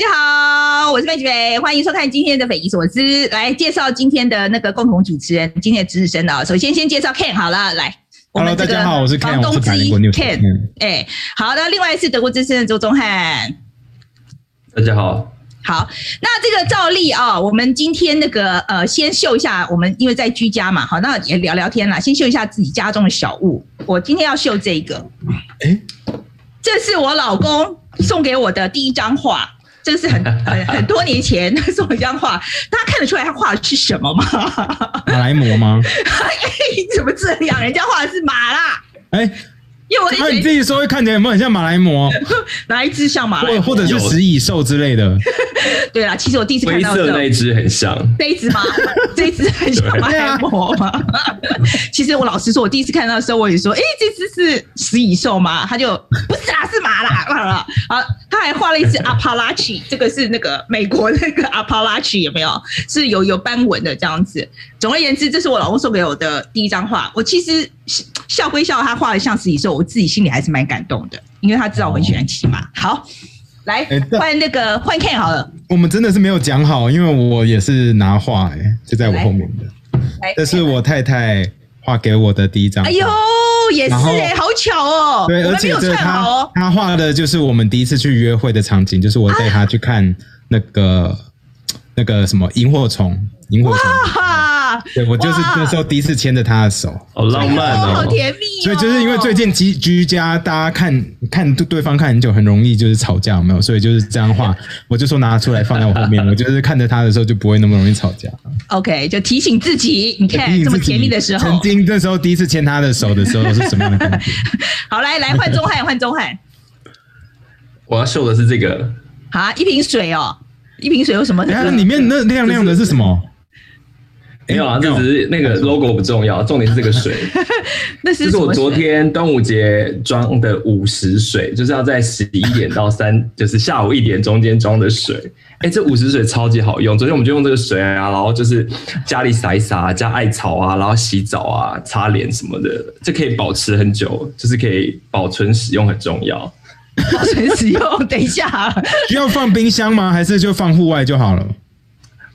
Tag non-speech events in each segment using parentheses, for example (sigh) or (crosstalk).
家好，我是范琪斐，欢迎收看今天的匪夷所思。来介绍今天的那个共同主持人，今天的值日生啊。首先先介绍 Ken 好了，来，Hello，大家好，我是 Ken，我是台湾 Ken。哎，好的，另外是德国之声的周宗翰，大家好。好，那这个照例啊，我们今天那个呃，先秀一下我们因为在居家嘛，好，那也聊聊天啦，先秀一下自己家中的小物。我今天要秀这个，哎，这是我老公送给我的第一张画，这个是很 (laughs) 很很多年前送我一张画，大家看得出来他画的是什么吗？马来貘吗？(laughs) 哎，怎么这样？人家画的是马啦，哎。因为我那你自己说会看起来有没有很像马来貘？(laughs) 哪一只像马来貘？或者是食蚁兽之类的？(laughs) 对啦，其实我第一次看到灰色那一只很像，这一只吗？(laughs) 这一只很像马来貘吗？其实我老实说，我第一次看到的时候，我也说，哎，这只是食蚁兽吗？他就不是啦，是马啦。好了，好，他还画了一只阿帕拉契，这个是那个美国那个阿帕拉契，有没有？是有有斑纹的这样子。总而言之，这是我老公送给我的第一张画。我其实。笑归笑，他画的像食蚁兽，我自己心里还是蛮感动的，因为他知道我很喜欢骑马。好，来换那个换 Ken 好了。我们真的是没有讲好，因为我也是拿画，哎，就在我后面的。这是我太太画给我的第一张。哎呦，也是哎，好巧哦。对，而且对他他画的就是我们第一次去约会的场景，就是我带他去看那个那个什么萤火虫，萤火虫。(laughs) 对，我就是那时候第一次牵着他的手，好浪漫哦，好甜蜜哦。所以就是因为最近居居家，大家看 (laughs) 看对方看很久，很容易就是吵架，有没有？所以就是这样话，(laughs) 我就说拿出来放在我后面，我就是看着他的时候就不会那么容易吵架。OK，就提醒自己，你看这么甜蜜的时候，曾经那时候第一次牵他的手的时候是什么样的感觉？好，来来换宗汉，换宗汉，我要秀的是这个，好，一瓶水哦，一瓶水有什么？那里面那亮亮的是什么？没有啊，这只是那个 logo 不重要，重点是这个水。(laughs) 那是这是我昨天端午节装的午时水，就是要在十一点到三，(laughs) 就是下午一点中间装的水。哎、欸，这午时水超级好用，昨天我们就用这个水啊，然后就是家里洒一洒，加艾草啊，然后洗澡啊、擦脸什么的，这可以保持很久，就是可以保存使用，很重要。保存使用，等一下，需要放冰箱吗？还是就放户外就好了？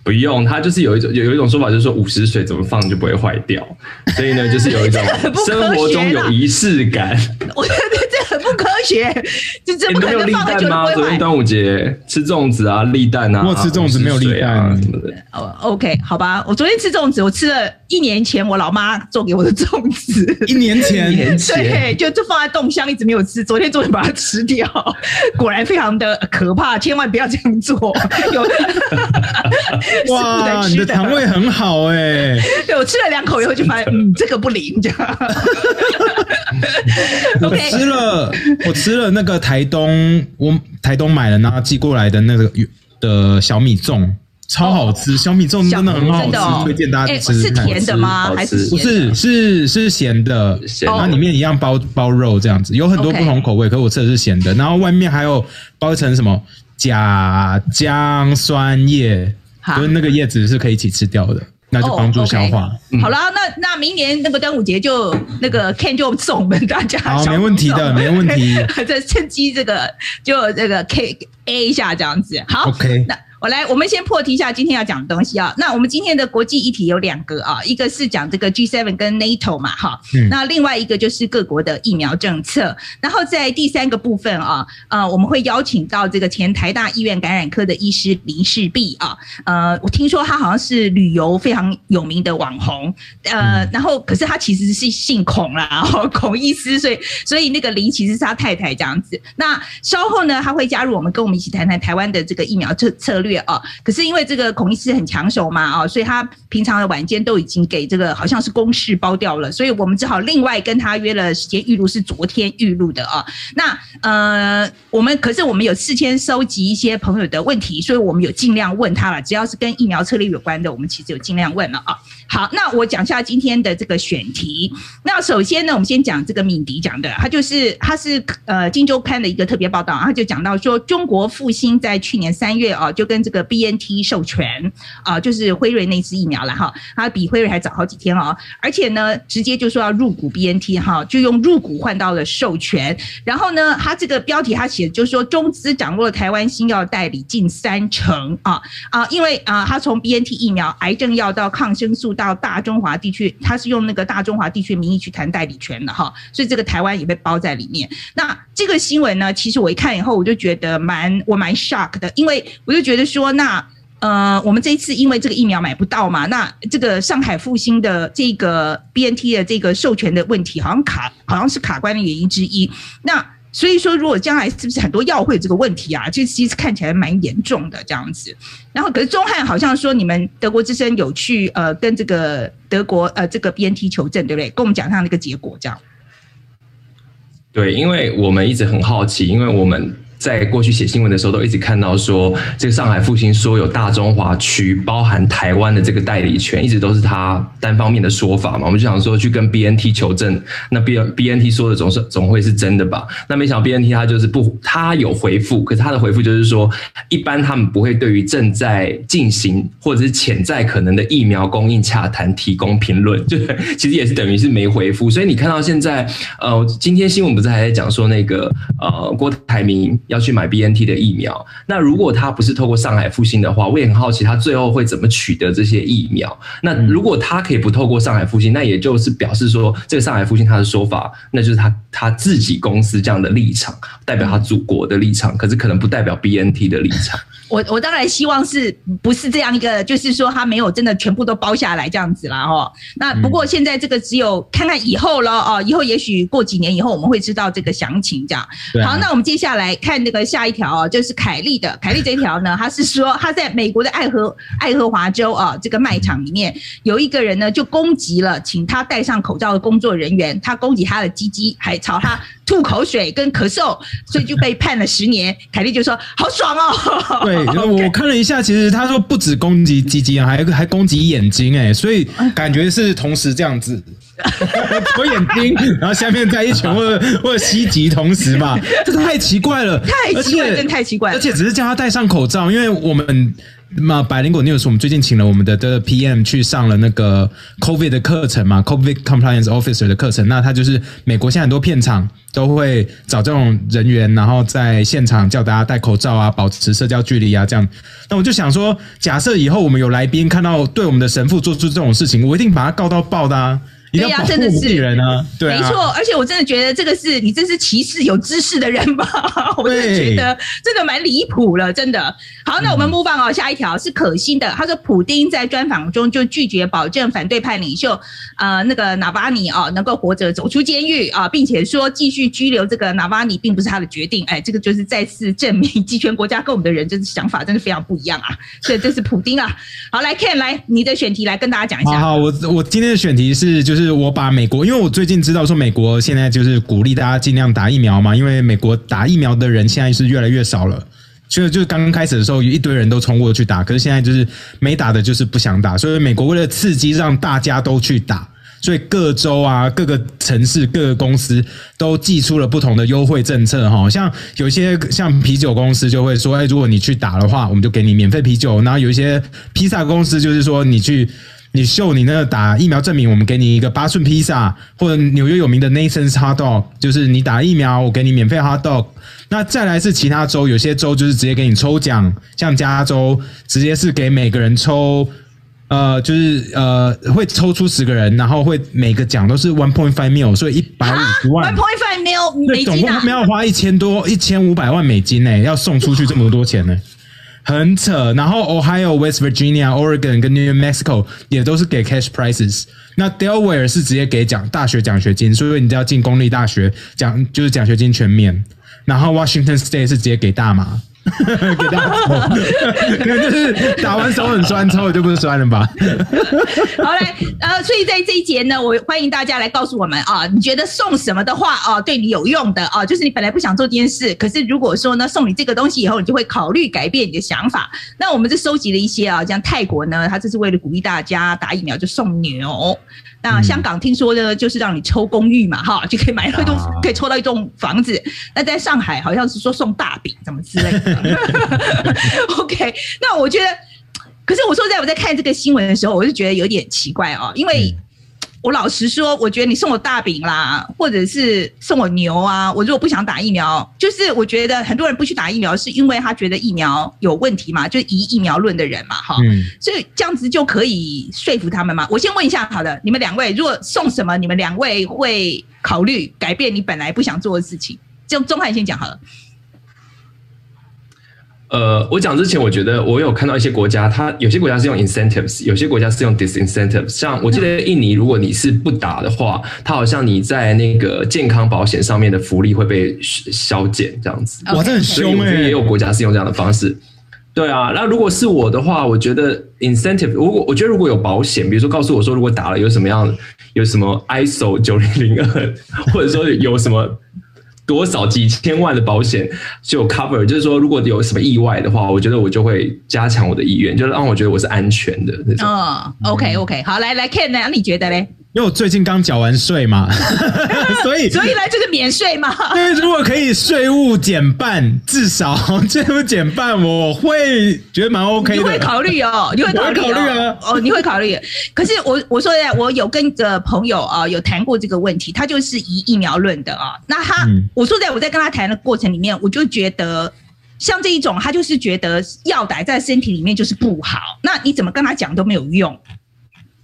不用，它就是有一种有有一种说法，就是说五十水怎么放就不会坏掉，所以呢，就是有一种 (laughs) 生活中有仪式感。我觉得这很 (laughs) 不科学，(laughs) 就这不可能放久吗？昨天端午节吃粽子啊，立蛋啊，我吃粽子没有立蛋啊什么的。哦，OK，好吧，我昨天吃粽子，我吃了一年前我老妈做给我的粽子，一年前，一年前，对，就就放在冻箱，一直没有吃，昨天终于把它吃掉，(laughs) 果然非常的可怕，千万不要这样做。有。哇，你的肠胃很好哎、欸！对，我吃了两口以后就发现，嗯，这个不灵，这样。OK，吃了，我吃了那个台东，我台东买了，然后寄过来的那个的小米粽，超好吃。哦、小米粽真的很好吃，哦、推荐大家吃。是甜的吗？还是不是？是是咸的，咸。然后里面一样包包肉这样子，有很多不同口味。可是我吃的是咸的，然后外面还有包一层什么甲姜酸叶。好就是那个叶子是可以一起吃掉的，那就帮助消化。Oh, 好了，那那明年那个端午节就那个 Ken 就送我们大家。好，没问题的，没问题。(laughs) 再趁机这个就这个 K A 一下这样子。好，OK。那我来，我们先破题一下今天要讲的东西啊。那我们今天的国际议题有两个啊，一个是讲这个 G7 跟 NATO 嘛，哈。嗯。那另外一个就是各国的疫苗政策。然后在第三个部分啊，呃，我们会邀请到这个前台大医院感染科的医师林世璧啊。呃，我听说他好像是旅游非常有名的网红。呃，然后可是他其实是姓孔啦，然 (laughs) 后孔医师，所以所以那个林其实是他太太这样子。那稍后呢，他会加入我们，跟我们一起谈谈台湾的这个疫苗策策略。哦，可是因为这个孔医师很抢手嘛，哦，所以他平常的晚间都已经给这个好像是公事包掉了，所以我们只好另外跟他约了时间预录，是昨天预录的啊。那呃，我们可是我们有事先收集一些朋友的问题，所以我们有尽量问他了，只要是跟疫苗策略有关的，我们其实有尽量问了啊。好，那我讲一下今天的这个选题。那首先呢，我们先讲这个敏迪讲的，他就是他是呃《金周刊》的一个特别报道，他就讲到说，中国复兴在去年三月啊，就跟这个 BNT 授权啊，就是辉瑞那支疫苗了哈，他比辉瑞还早好几天哦，而且呢，直接就说要入股 BNT 哈，就用入股换到了授权。然后呢，他这个标题他写的就是说，中资掌握了台湾新药代理近三成啊啊，因为啊，他从 BNT 疫苗、癌症药到抗生素到大中华地区，他是用那个大中华地区名义去谈代理权的哈，所以这个台湾也被包在里面。那这个新闻呢，其实我一看以后，我就觉得蛮我蛮 shock 的，因为我就觉得说，那呃，我们这一次因为这个疫苗买不到嘛，那这个上海复星的这个 BNT 的这个授权的问题，好像卡，好像是卡关的原因之一。那所以说，如果将来是不是很多药会有这个问题啊？这其实看起来蛮严重的这样子。然后，可是中汉好像说你们德国之声有去呃跟这个德国呃这个 BNT 求证，对不对？跟我们讲一下那个结果这样。对，因为我们一直很好奇，因为我们。在过去写新闻的时候，都一直看到说，这个上海复兴说有大中华区包含台湾的这个代理权，一直都是他单方面的说法嘛。我们就想说去跟 BNT 求证，那 B BNT 说的总是总会是真的吧？那没想到 BNT 他就是不，他有回复，可是他的回复就是说，一般他们不会对于正在进行或者是潜在可能的疫苗供应洽谈提供评论，就 (laughs) 其实也是等于是没回复。所以你看到现在，呃，今天新闻不是还在讲说那个呃郭台铭要。去买 BNT 的疫苗，那如果他不是透过上海复星的话，我也很好奇他最后会怎么取得这些疫苗。那如果他可以不透过上海复星，那也就是表示说，这个上海复星他的说法，那就是他他自己公司这样的立场，代表他祖国的立场，可是可能不代表 BNT 的立场。我我当然希望是不是这样一个，就是说他没有真的全部都包下来这样子啦。哈。那不过现在这个只有看看以后了哦，以后也许过几年以后我们会知道这个详情这样。好，那我们接下来看。那个下一条啊，就是凯利的凯利这一条呢，他是说他在美国的爱荷爱荷华州啊这个卖场里面有一个人呢就攻击了请他戴上口罩的工作人员，他攻击他的鸡鸡，还朝他吐口水跟咳嗽，所以就被判了十年。凯莉就说好爽哦。对，(laughs) 我看了一下，其实他说不止攻击鸡鸡啊，还还攻击眼睛哎，所以 (laughs) 感觉是同时这样子。(laughs) 戳眼睛，然后下面再一拳或者或者袭击同时嘛，这太奇怪了，太奇怪，真太奇怪了。而且只是叫他戴上口罩，因为我们嘛，百灵果 news 我们最近请了我们的的 PM 去上了那个 COVID 的课程嘛，COVID Compliance Officer 的课程。那他就是美国现在很多片场都会找这种人员，然后在现场叫大家戴口罩啊，保持社交距离啊，这样。那我就想说，假设以后我们有来宾看到对我们的神父做出这种事情，我一定把他告到爆的啊。对呀，真的是人啊，对啊，没错，而且我真的觉得这个是你真是歧视有知识的人吧？(laughs) 我真的觉得真的蛮离谱了，真的。好，那我们 move on 哦，下一条是可信的。他说，普丁在专访中就拒绝保证反对派领袖呃那个纳瓦尼啊能够活着走出监狱啊，并且说继续拘留这个纳瓦尼并不是他的决定。哎，这个就是再次证明集权国家跟我们的人真是想法真的非常不一样啊。所以这是普丁啊。好，来 Ken 来你的选题来跟大家讲一下。好，好，我我今天的选题是就是。是我把美国，因为我最近知道说美国现在就是鼓励大家尽量打疫苗嘛，因为美国打疫苗的人现在是越来越少了，就就刚刚开始的时候有一堆人都冲过去打，可是现在就是没打的，就是不想打，所以美国为了刺激让大家都去打，所以各州啊、各个城市、各个公司都寄出了不同的优惠政策哈，像有些像啤酒公司就会说，哎，如果你去打的话，我们就给你免费啤酒，然后有一些披萨公司就是说你去。你秀你那个打疫苗证明，我们给你一个八寸披萨，或者纽约有名的 Nathan's Hot Dog，就是你打疫苗，我给你免费 Hot Dog。那再来是其他州，有些州就是直接给你抽奖，像加州直接是给每个人抽，呃，就是呃会抽出十个人，然后会每个奖都是 one point five mil，所以一百五十万。one point five mil 美金啊！总共他们要花一千多一千五百万美金呢，要送出去这么多钱呢。很扯，然后 Ohio、West Virginia、Oregon 跟 New Mexico 也都是给 cash prizes。那 Delaware 是直接给奖大学奖学金，所以你只要进公立大学，奖就是奖学金全免。然后 Washington State 是直接给大麻，(laughs) 给大家抽，可 (laughs) 能就是打完手很酸，抽了就不是酸了吧？(laughs) 好嘞，呃，所以在这一节呢，我欢迎大家来告诉我们啊，你觉得送什么的话啊，对你有用的啊，就是你本来不想做这件事，可是如果说呢，送你这个东西以后，你就会考虑改变你的想法。那我们就收集了一些啊，像泰国呢，它这是为了鼓励大家打疫苗，就送牛。那香港听说呢，就是让你抽公寓嘛，哈，(laughs) 就可以买到一栋，可以抽到一栋房子。那在上海好像是说送大饼，什么之类的。(laughs) (laughs) OK，那我觉得，可是我说实在我在看这个新闻的时候，我就觉得有点奇怪哦，因为。我老实说，我觉得你送我大饼啦，或者是送我牛啊，我如果不想打疫苗，就是我觉得很多人不去打疫苗，是因为他觉得疫苗有问题嘛，就是以疫苗论的人嘛，哈，嗯，所以这样子就可以说服他们嘛。我先问一下，好的，你们两位如果送什么，你们两位会考虑改变你本来不想做的事情？就钟汉先讲好了。呃，我讲之前，我觉得我有看到一些国家，它有些国家是用 incentives，有些国家是用 disincentives。像我记得印尼，如果你是不打的话，它好像你在那个健康保险上面的福利会被削减，这样子。哇，这很凶哎！也有国家是用这样的方式。对啊，那如果是我的话，我觉得 incentive，如果我觉得如果有保险，比如说告诉我说，如果打了有什么样，有什么 ISO 九零零二，或者说有什么。多少几千万的保险就 cover，就是说如果有什么意外的话，我觉得我就会加强我的意愿，就是让我觉得我是安全的那种。哦，OK OK，好，来来 Ken 呢？你觉得嘞？因为我最近刚缴完税嘛，(laughs) 所以所以来就是免税嘛。因为如果可以税务减半，至少 (laughs) 税务减半，我会觉得蛮 OK 的。你会考虑哦，(laughs) 你会考虑、啊？哦，你会考虑。可是我我说的，我有跟一个朋友啊，有谈过这个问题，他就是以疫苗论的啊。那他、嗯、我说在我在跟他谈的过程里面，我就觉得像这一种，他就是觉得药打在身体里面就是不好。那你怎么跟他讲都没有用。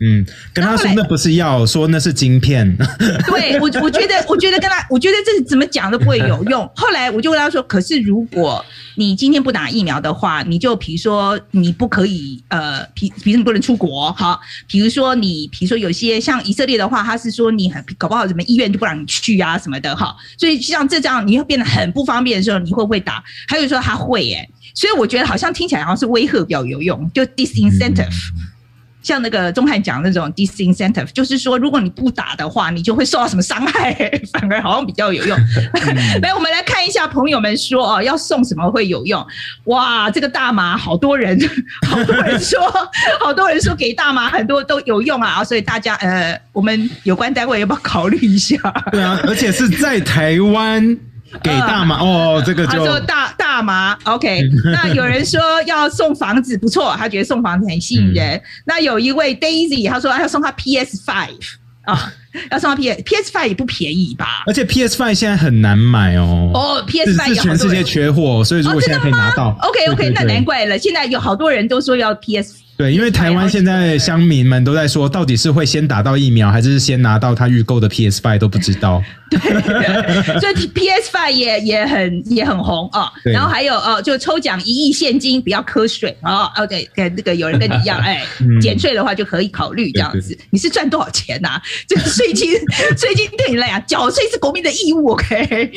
嗯，跟他说那不是药，说那是晶片。(laughs) 对我，我觉得，我觉得跟他，我觉得这怎么讲都不会有用。(laughs) 后来我就跟他说，可是如果你今天不打疫苗的话，你就比如说你不可以，呃，比比如你不能出国，好，比如说你，比如说有些像以色列的话，他是说你很搞不好什么医院就不让你去啊什么的，哈。所以像这这样你会变得很不方便的时候，你会不会打？还有说他会耶，所以我觉得好像听起来好像是威吓比较有用，就 disincentive。嗯像那个钟汉讲那种 disincentive，就是说，如果你不打的话，你就会受到什么伤害，(laughs) 反而好像比较有用。(laughs) 来，我们来看一下朋友们说哦，要送什么会有用？哇，这个大麻好多人，好多人说，(laughs) 好多人说给大麻很多都有用啊，所以大家呃，我们有关单位要不要考虑一下？对啊，而且是在台湾。给大麻、呃、哦，这个就他说大大麻，OK。(laughs) 那有人说要送房子，不错，他觉得送房子很吸引人。嗯、那有一位 Daisy，他说要送他 PS Five 啊，要送他 PS PS Five 也不便宜吧？而且 PS Five 现在很难买哦。哦，PS Five 全世界缺货，所以如果现在可以拿到、哦、，OK OK，那难怪了。现在有好多人都说要 PS。对，因为台湾现在乡民们都在说，到底是会先打到疫苗，还是先拿到他预购的 PS Five 都不知道。(laughs) 对，所以 PS Five 也也很也很红啊。然后还有哦，就抽奖一亿现金，不要瞌睡哦。哦，对，跟那个有人跟你一样，(laughs) 哎，减税的话就可以考虑这样子。你是赚多少钱呐？(laughs) 这个税金，税金对你来讲，缴税是国民的义务，OK。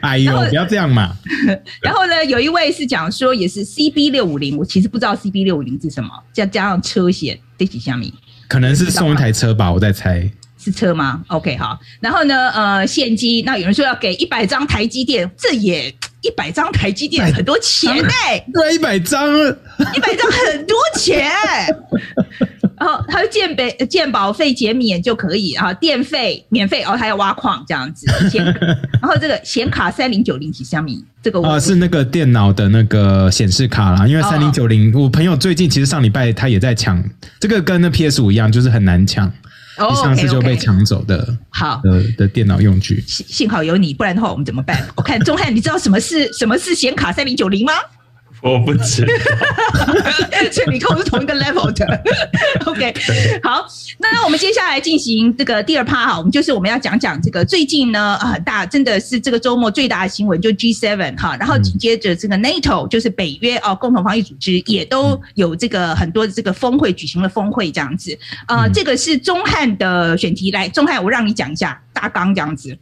哎呦，不要这样嘛！然后呢，有一位是讲说，也是 CB 六五零，我其实不知道 CB 六五零是什么，加加上车险这几项米，可能是送一台车吧，我在猜。是车吗？OK，好。然后呢，呃，现金，那有人说要给一百张台积电，这也一百张台积电很多钱哎、欸，对，一百张，一百张很多钱。(laughs) 然后还有健保健保费减免就可以啊，电费免费哦，还要挖矿这样子。(laughs) 然后这个显卡三零九零几小米，这个啊是那个电脑的那个显示卡啦，因为三零九零，我朋友最近其实上礼拜他也在抢，这个跟那 PS 五一样，就是很难抢。哦，上次就被抢走的，好的的电脑用具。幸幸好有你，不然的话我们怎么办？我看钟汉，你知道什么是什么是显卡三零九零吗？我不知道，(laughs) 所以你跟我是同一个 level 的。(laughs) OK，好，那我们接下来进行这个第二趴哈，我们就是我们要讲讲这个最近呢很大，真的是这个周末最大的新闻，就 G7 哈，然后紧接着这个 NATO 就是北约哦，共同防御组织也都有这个很多的这个峰会举行了峰会这样子啊、呃，这个是钟汉的选题，来，钟汉我让你讲一下大纲这样子。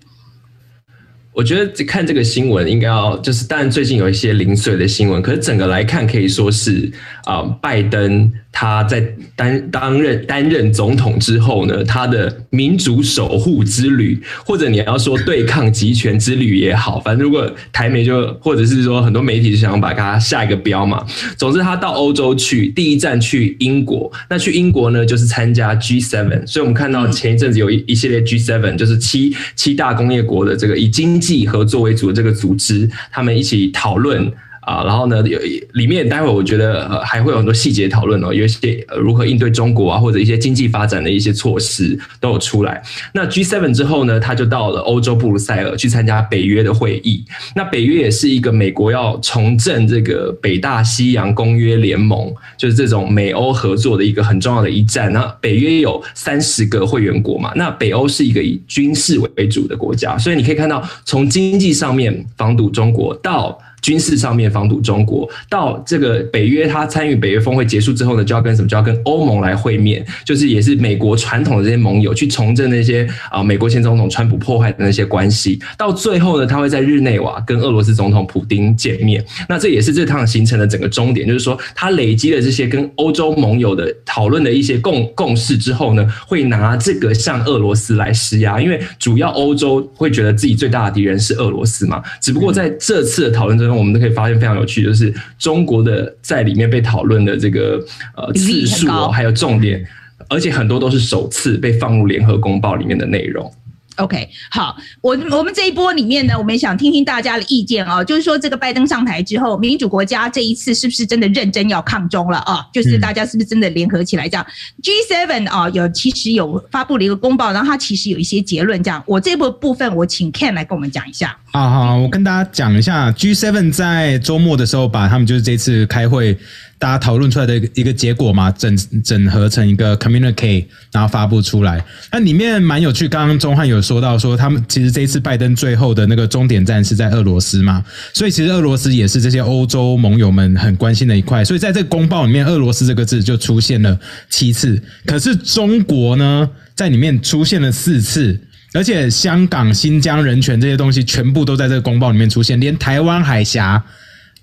我觉得看这个新闻应该要就是，当然最近有一些零碎的新闻，可是整个来看可以说是啊、呃，拜登他在担担任担任总统之后呢，他的民主守护之旅，或者你要说对抗极权之旅也好，反正如果台媒就或者是说很多媒体就想把它下一个标嘛，总之他到欧洲去，第一站去英国，那去英国呢就是参加 G7，所以我们看到前一阵子有一一系列 G7，就是七七大工业国的这个已经。以合作为主的这个组织，他们一起讨论。啊，然后呢，有里面待会我觉得呃还会有很多细节讨论哦，有一些如何应对中国啊，或者一些经济发展的一些措施都有出来。那 G7 之后呢，他就到了欧洲布鲁塞尔去参加北约的会议。那北约也是一个美国要重振这个北大西洋公约联盟，就是这种美欧合作的一个很重要的一站。那北约有三十个会员国嘛，那北欧是一个以军事为主的国家，所以你可以看到从经济上面防堵中国到。军事上面防堵中国，到这个北约，他参与北约峰会结束之后呢，就要跟什么？就要跟欧盟来会面，就是也是美国传统的这些盟友去重振那些啊，美国前总统川普破坏的那些关系。到最后呢，他会在日内瓦跟俄罗斯总统普丁见面。那这也是这趟行程的整个终点，就是说他累积了这些跟欧洲盟友的讨论的一些共共识之后呢，会拿这个向俄罗斯来施压，因为主要欧洲会觉得自己最大的敌人是俄罗斯嘛。只不过在这次的讨论中，我们都可以发现非常有趣，就是中国的在里面被讨论的这个呃次数还有重点，而且很多都是首次被放入联合公报里面的内容。OK，好，我我们这一波里面呢，我们也想听听大家的意见哦。就是说，这个拜登上台之后，民主国家这一次是不是真的认真要抗中了啊？就是大家是不是真的联合起来这样？嗯，G7 啊，有其实有发布了一个公报，然后它其实有一些结论。这样，我这部部分我请 Ken 来跟我们讲一下。好好，我跟大家讲一下，G7 在周末的时候把他们就是这次开会。大家讨论出来的一个结果嘛，整整合成一个 communique，然后发布出来。那里面蛮有趣，刚刚钟汉有说到说，他们其实这一次拜登最后的那个终点站是在俄罗斯嘛，所以其实俄罗斯也是这些欧洲盟友们很关心的一块。所以在这个公报里面，俄罗斯这个字就出现了七次，可是中国呢，在里面出现了四次，而且香港、新疆人权这些东西全部都在这个公报里面出现，连台湾海峡。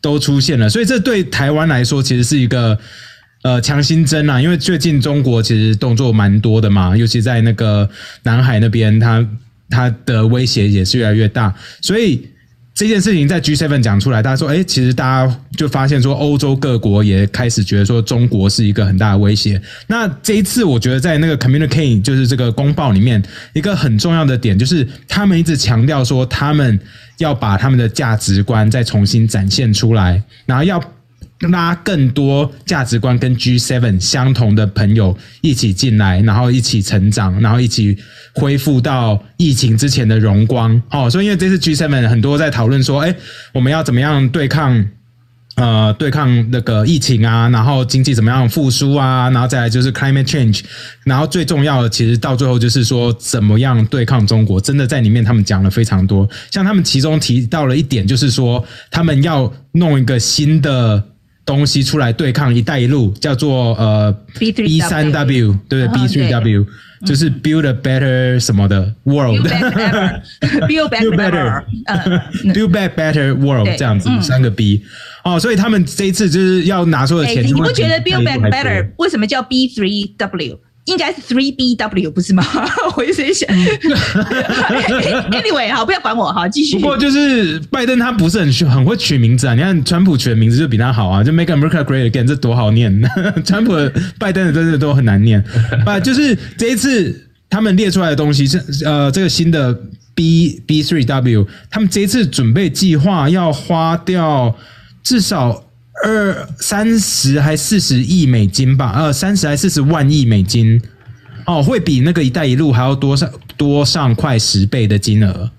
都出现了，所以这对台湾来说其实是一个呃强心针啊，因为最近中国其实动作蛮多的嘛，尤其在那个南海那边，它它的威胁也是越来越大，所以。这件事情在 G7 讲出来，大家说，哎，其实大家就发现说，欧洲各国也开始觉得说，中国是一个很大的威胁。那这一次，我觉得在那个 Communicate 就是这个公报里面，一个很重要的点就是，他们一直强调说，他们要把他们的价值观再重新展现出来，然后要。拉更多价值观跟 G Seven 相同的朋友一起进来，然后一起成长，然后一起恢复到疫情之前的荣光。哦，所以因为这次 G Seven 很多在讨论说，哎，我们要怎么样对抗呃对抗那个疫情啊，然后经济怎么样复苏啊，然后再来就是 climate change，然后最重要的其实到最后就是说怎么样对抗中国。真的在里面他们讲了非常多，像他们其中提到了一点，就是说他们要弄一个新的。东西出来对抗“一带一路”，叫做呃 B 三 W，对不对？B 三 W 就是 Build a Better 什么的 World，Build Better，Build Back Better World 这样子三个 B 哦，所以他们这一次就是要拿出的钱。你不觉得 Build Back Better 为什么叫 B three W？应该是 three B W 不是吗？(laughs) 我一直想。(laughs) Anyway，好，不要管我哈，继续。不过就是拜登他不是很很会取名字啊，你看川普取的名字就比他好啊，就 Make America Great Again，这多好念。(laughs) 川普的、拜登的真的都很难念。啊，就是这一次他们列出来的东西是呃，这个新的 B B three W，他们这一次准备计划要花掉至少。二三十还四十亿美金吧，呃，三十还四十万亿美金，哦，会比那个“一带一路”还要多上多上快十倍的金额，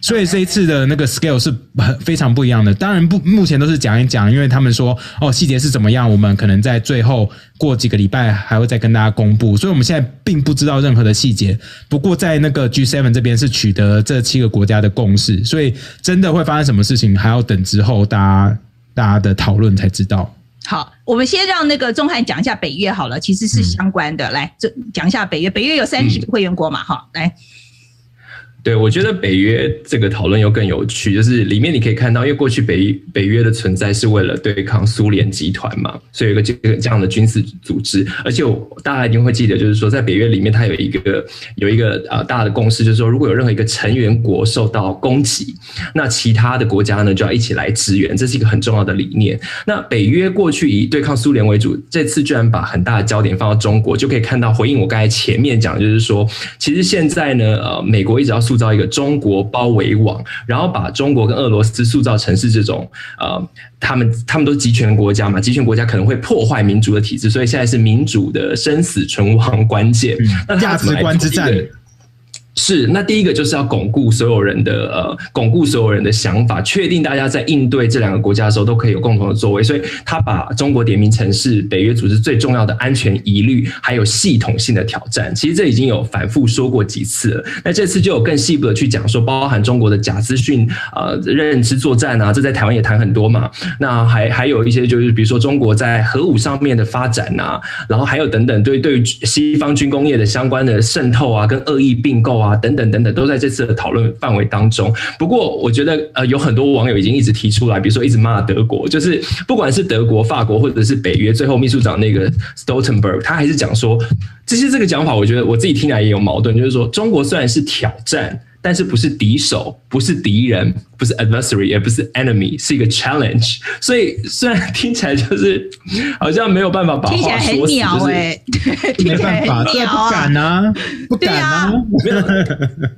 所以这一次的那个 scale 是很非常不一样的。当然不，目前都是讲一讲，因为他们说哦，细节是怎么样，我们可能在最后过几个礼拜还会再跟大家公布，所以我们现在并不知道任何的细节。不过在那个 G7 这边是取得这七个国家的共识，所以真的会发生什么事情，还要等之后大家。大家的讨论才知道。好，我们先让那个钟汉讲一下北约好了，其实是相关的。嗯、来，这讲一下北约。北约有三十个会员国嘛？哈、嗯，来。对，我觉得北约这个讨论又更有趣，就是里面你可以看到，因为过去北北约的存在是为了对抗苏联集团嘛，所以有个这个这样的军事组织，而且我大家一定会记得，就是说在北约里面，它有一个有一个呃大的共识，就是说如果有任何一个成员国受到攻击，那其他的国家呢就要一起来支援，这是一个很重要的理念。那北约过去以对抗苏联为主，这次居然把很大的焦点放到中国，就可以看到回应我刚才前面讲，就是说其实现在呢，呃，美国一直要。塑造一个中国包围网，然后把中国跟俄罗斯塑造成是这种呃，他们他们都是集权国家嘛，集权国家可能会破坏民主的体制，所以现在是民主的生死存亡关键。嗯、那价值观之战。是，那第一个就是要巩固所有人的呃，巩固所有人的想法，确定大家在应对这两个国家的时候都可以有共同的作为。所以他把中国点名成是北约组织最重要的安全疑虑，还有系统性的挑战。其实这已经有反复说过几次了。那这次就有更细部的去讲说，包含中国的假资讯呃认知作战啊，这在台湾也谈很多嘛。那还还有一些就是比如说中国在核武上面的发展啊，然后还有等等对对西方军工业的相关的渗透啊，跟恶意并购啊。等等等等，都在这次的讨论范围当中。不过，我觉得呃，有很多网友已经一直提出来，比如说一直骂德国，就是不管是德国、法国或者是北约，最后秘书长那个 Stoltenberg，他还是讲说，这些这个讲法，我觉得我自己听来也有矛盾，就是说，中国虽然是挑战。但是不是敌手，不是敌人，不是 adversary，也不是 enemy，是一个 challenge。所以虽然听起来就是 (laughs) 好像没有办法把话说死，听起来很鸟欸，(laughs) 没办法，对，不敢啊，不敢啊。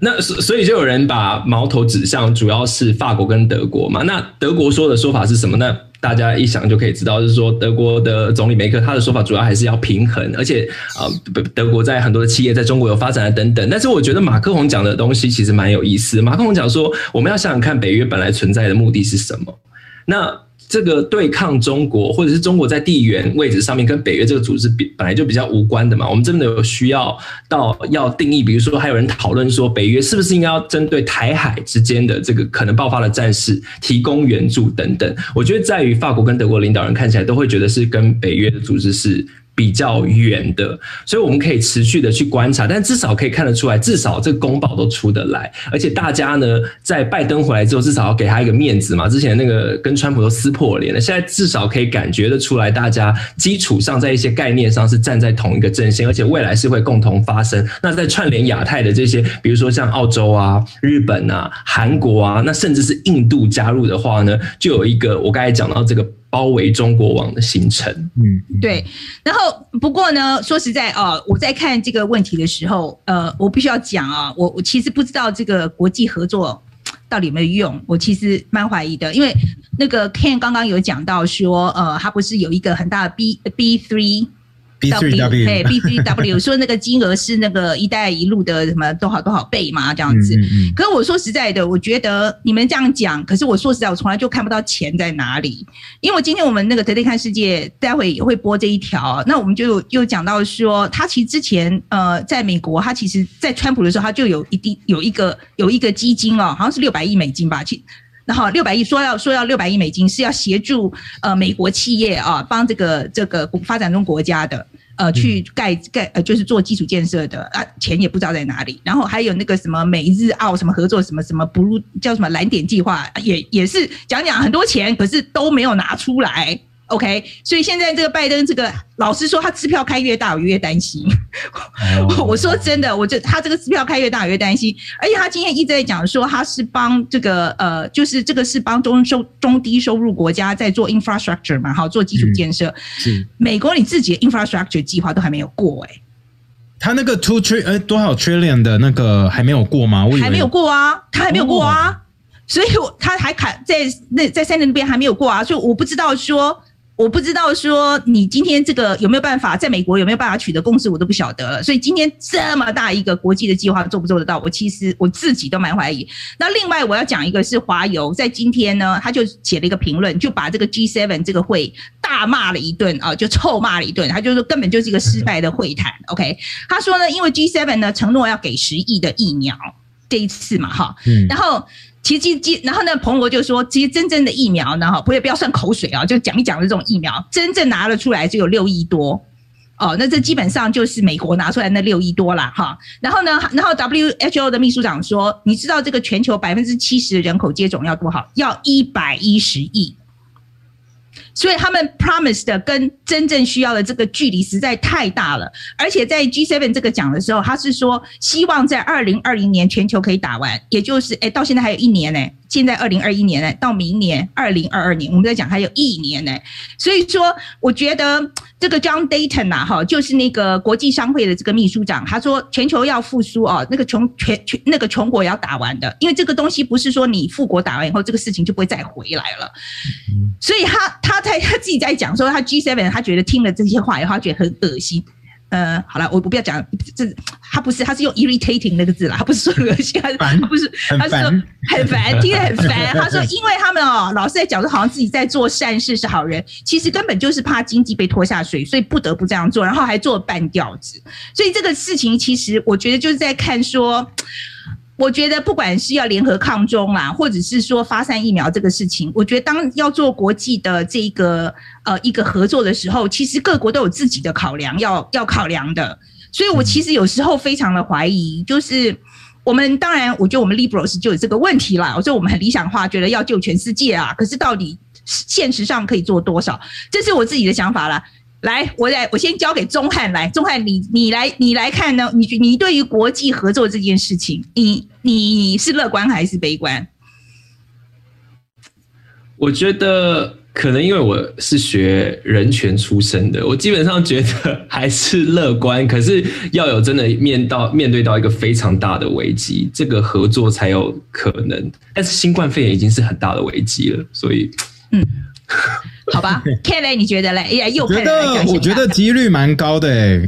那所所以就有人把矛头指向主要是法国跟德国嘛。那德国说的说法是什么呢？大家一想就可以知道，就是说德国的总理梅克他的说法主要还是要平衡，而且啊，德国在很多的企业在中国有发展啊等等。但是我觉得马克宏讲的东西其实蛮有意思。马克宏讲说，我们要想想看，北北约本来存在的目的是什么？那。这个对抗中国，或者是中国在地缘位置上面跟北约这个组织比本来就比较无关的嘛，我们真的有需要到要定义，比如说还有人讨论说，北约是不是应该要针对台海之间的这个可能爆发的战事提供援助等等？我觉得在于法国跟德国领导人看起来都会觉得是跟北约的组织是。比较远的，所以我们可以持续的去观察，但至少可以看得出来，至少这个公报都出得来，而且大家呢，在拜登回来之后，至少要给他一个面子嘛。之前那个跟川普都撕破脸了，现在至少可以感觉得出来，大家基础上在一些概念上是站在同一个阵线，而且未来是会共同发生。那在串联亚太的这些，比如说像澳洲啊、日本啊、韩国啊，那甚至是印度加入的话呢，就有一个我刚才讲到这个。包围中国网的形成，嗯，对。然后不过呢，说实在啊，我在看这个问题的时候，呃，我必须要讲啊，我我其实不知道这个国际合作到底有没有用，我其实蛮怀疑的，因为那个 Ken 刚刚有讲到说，呃，他不是有一个很大的 B B three。B3W，嘿，B3W 说那个金额是那个“一带一路”的什么多少多少倍嘛，这样子。嗯嗯、可是我说实在的，我觉得你们这样讲，可是我说实在，我从来就看不到钱在哪里。因为今天我们那个 Today 看世界，待会也会播这一条。那我们就又讲到说，他其实之前呃，在美国，他其实在川普的时候，他就有一定有一个有一个基金哦，好像是六百亿美金吧，其然后六百亿说要说要六百亿美金是要协助呃美国企业啊，帮这个这个发展中国家的。呃，去盖盖呃，就是做基础建设的啊，钱也不知道在哪里。然后还有那个什么美日澳什么合作，什么什么 Blue 叫什么蓝点计划，也也是讲讲很多钱，可是都没有拿出来。OK，所以现在这个拜登这个，老实说，他支票开越大，我越担心。Oh. (laughs) 我说真的，我就他这个支票开越大，我越担心。而且他今天一直在讲说，他是帮这个呃，就是这个是帮中收中低收入国家在做 infrastructure 嘛，好做基础建设。是、嗯、美国你自己的 infrastructure 计划都还没有过哎、欸，他那个 two trillion 呃多少 trillion 的那个还没有过吗？我还没有过啊，他还没有过啊，oh. 所以他还卡在那在三年那边还没有过啊，所以我不知道说。我不知道说你今天这个有没有办法在美国有没有办法取得共识，我都不晓得了。所以今天这么大一个国际的计划做不做得到，我其实我自己都蛮怀疑。那另外我要讲一个是华油，在今天呢，他就写了一个评论，就把这个 G7 这个会大骂了一顿啊，就臭骂了一顿。他就说根本就是一个失败的会谈。OK，他说呢，因为 G7 呢承诺要给十亿的疫苗这一次嘛，哈，嗯，然后。其实，其，然后呢，彭博就说，其实真正的疫苗呢，哈，不要不要算口水啊，就讲一讲的这种疫苗，真正拿了出来就有六亿多。哦，那这基本上就是美国拿出来那六亿多了哈。然后呢，然后 WHO 的秘书长说，你知道这个全球百分之七十的人口接种要多少？要一百一十亿。所以他们 promise 的跟真正需要的这个距离实在太大了，而且在 G7 这个讲的时候，他是说希望在二零二零年全球可以打完，也就是诶到现在还有一年呢。现在二零二一年呢，到明年二零二二年，我们在讲还有一年呢。所以说，我觉得这个 John Dayton 呐，哈，就是那个国际商会的这个秘书长，他说全球要复苏哦，那个穷全全那个穷国也要打完的，因为这个东西不是说你富国打完以后，这个事情就不会再回来了。所以他他在他自己在讲说，他 G7 他觉得听了这些话以后，他觉得很恶心。呃，好了，我我不要讲，这他不是，他是用 irritating 那个字啦，他不是说恶心，他不是，他是说很烦，听得很烦。(laughs) 他说，因为他们哦，老是在讲说好像自己在做善事是好人，其实根本就是怕经济被拖下水，所以不得不这样做，然后还做半吊子。所以这个事情其实我觉得就是在看说。我觉得不管是要联合抗中啦，或者是说发散疫苗这个事情，我觉得当要做国际的这个呃一个合作的时候，其实各国都有自己的考量要要考量的。所以我其实有时候非常的怀疑，就是我们当然，我觉得我们 liberals 就有这个问题啦。我说我们很理想化，觉得要救全世界啊，可是到底现实上可以做多少？这是我自己的想法啦。来，我来，我先交给钟汉来。钟汉，你你来，你来看呢？你你对于国际合作这件事情，你你是乐观还是悲观？我觉得可能因为我是学人权出身的，我基本上觉得还是乐观。可是要有真的面到面对到一个非常大的危机，这个合作才有可能。但是新冠肺炎已经是很大的危机了，所以嗯。(laughs) 好吧，Ken 你觉得嘞？哎呀，又觉得我觉得几率蛮高的哎。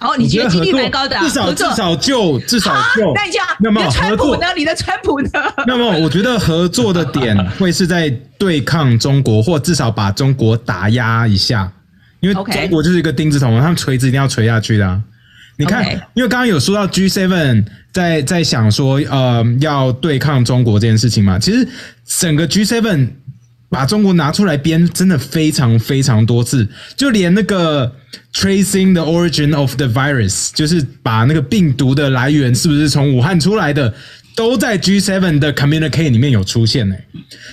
哦，你觉得几率蛮高的，至少至少就至少就那这样，你的川普呢？你的川普呢？那么我觉得合作的点 (laughs) 会是在对抗中国，或至少把中国打压一下，因为中国就是一个钉子桶，他们锤子一定要锤下去的啊。你看，因为刚刚有说到 G Seven 在在想说，呃，要对抗中国这件事情嘛，其实整个 G7。把中国拿出来编，真的非常非常多次，就连那个 tracing the origin of the virus，就是把那个病毒的来源是不是从武汉出来的，都在 G7 的 communique 里面有出现呢。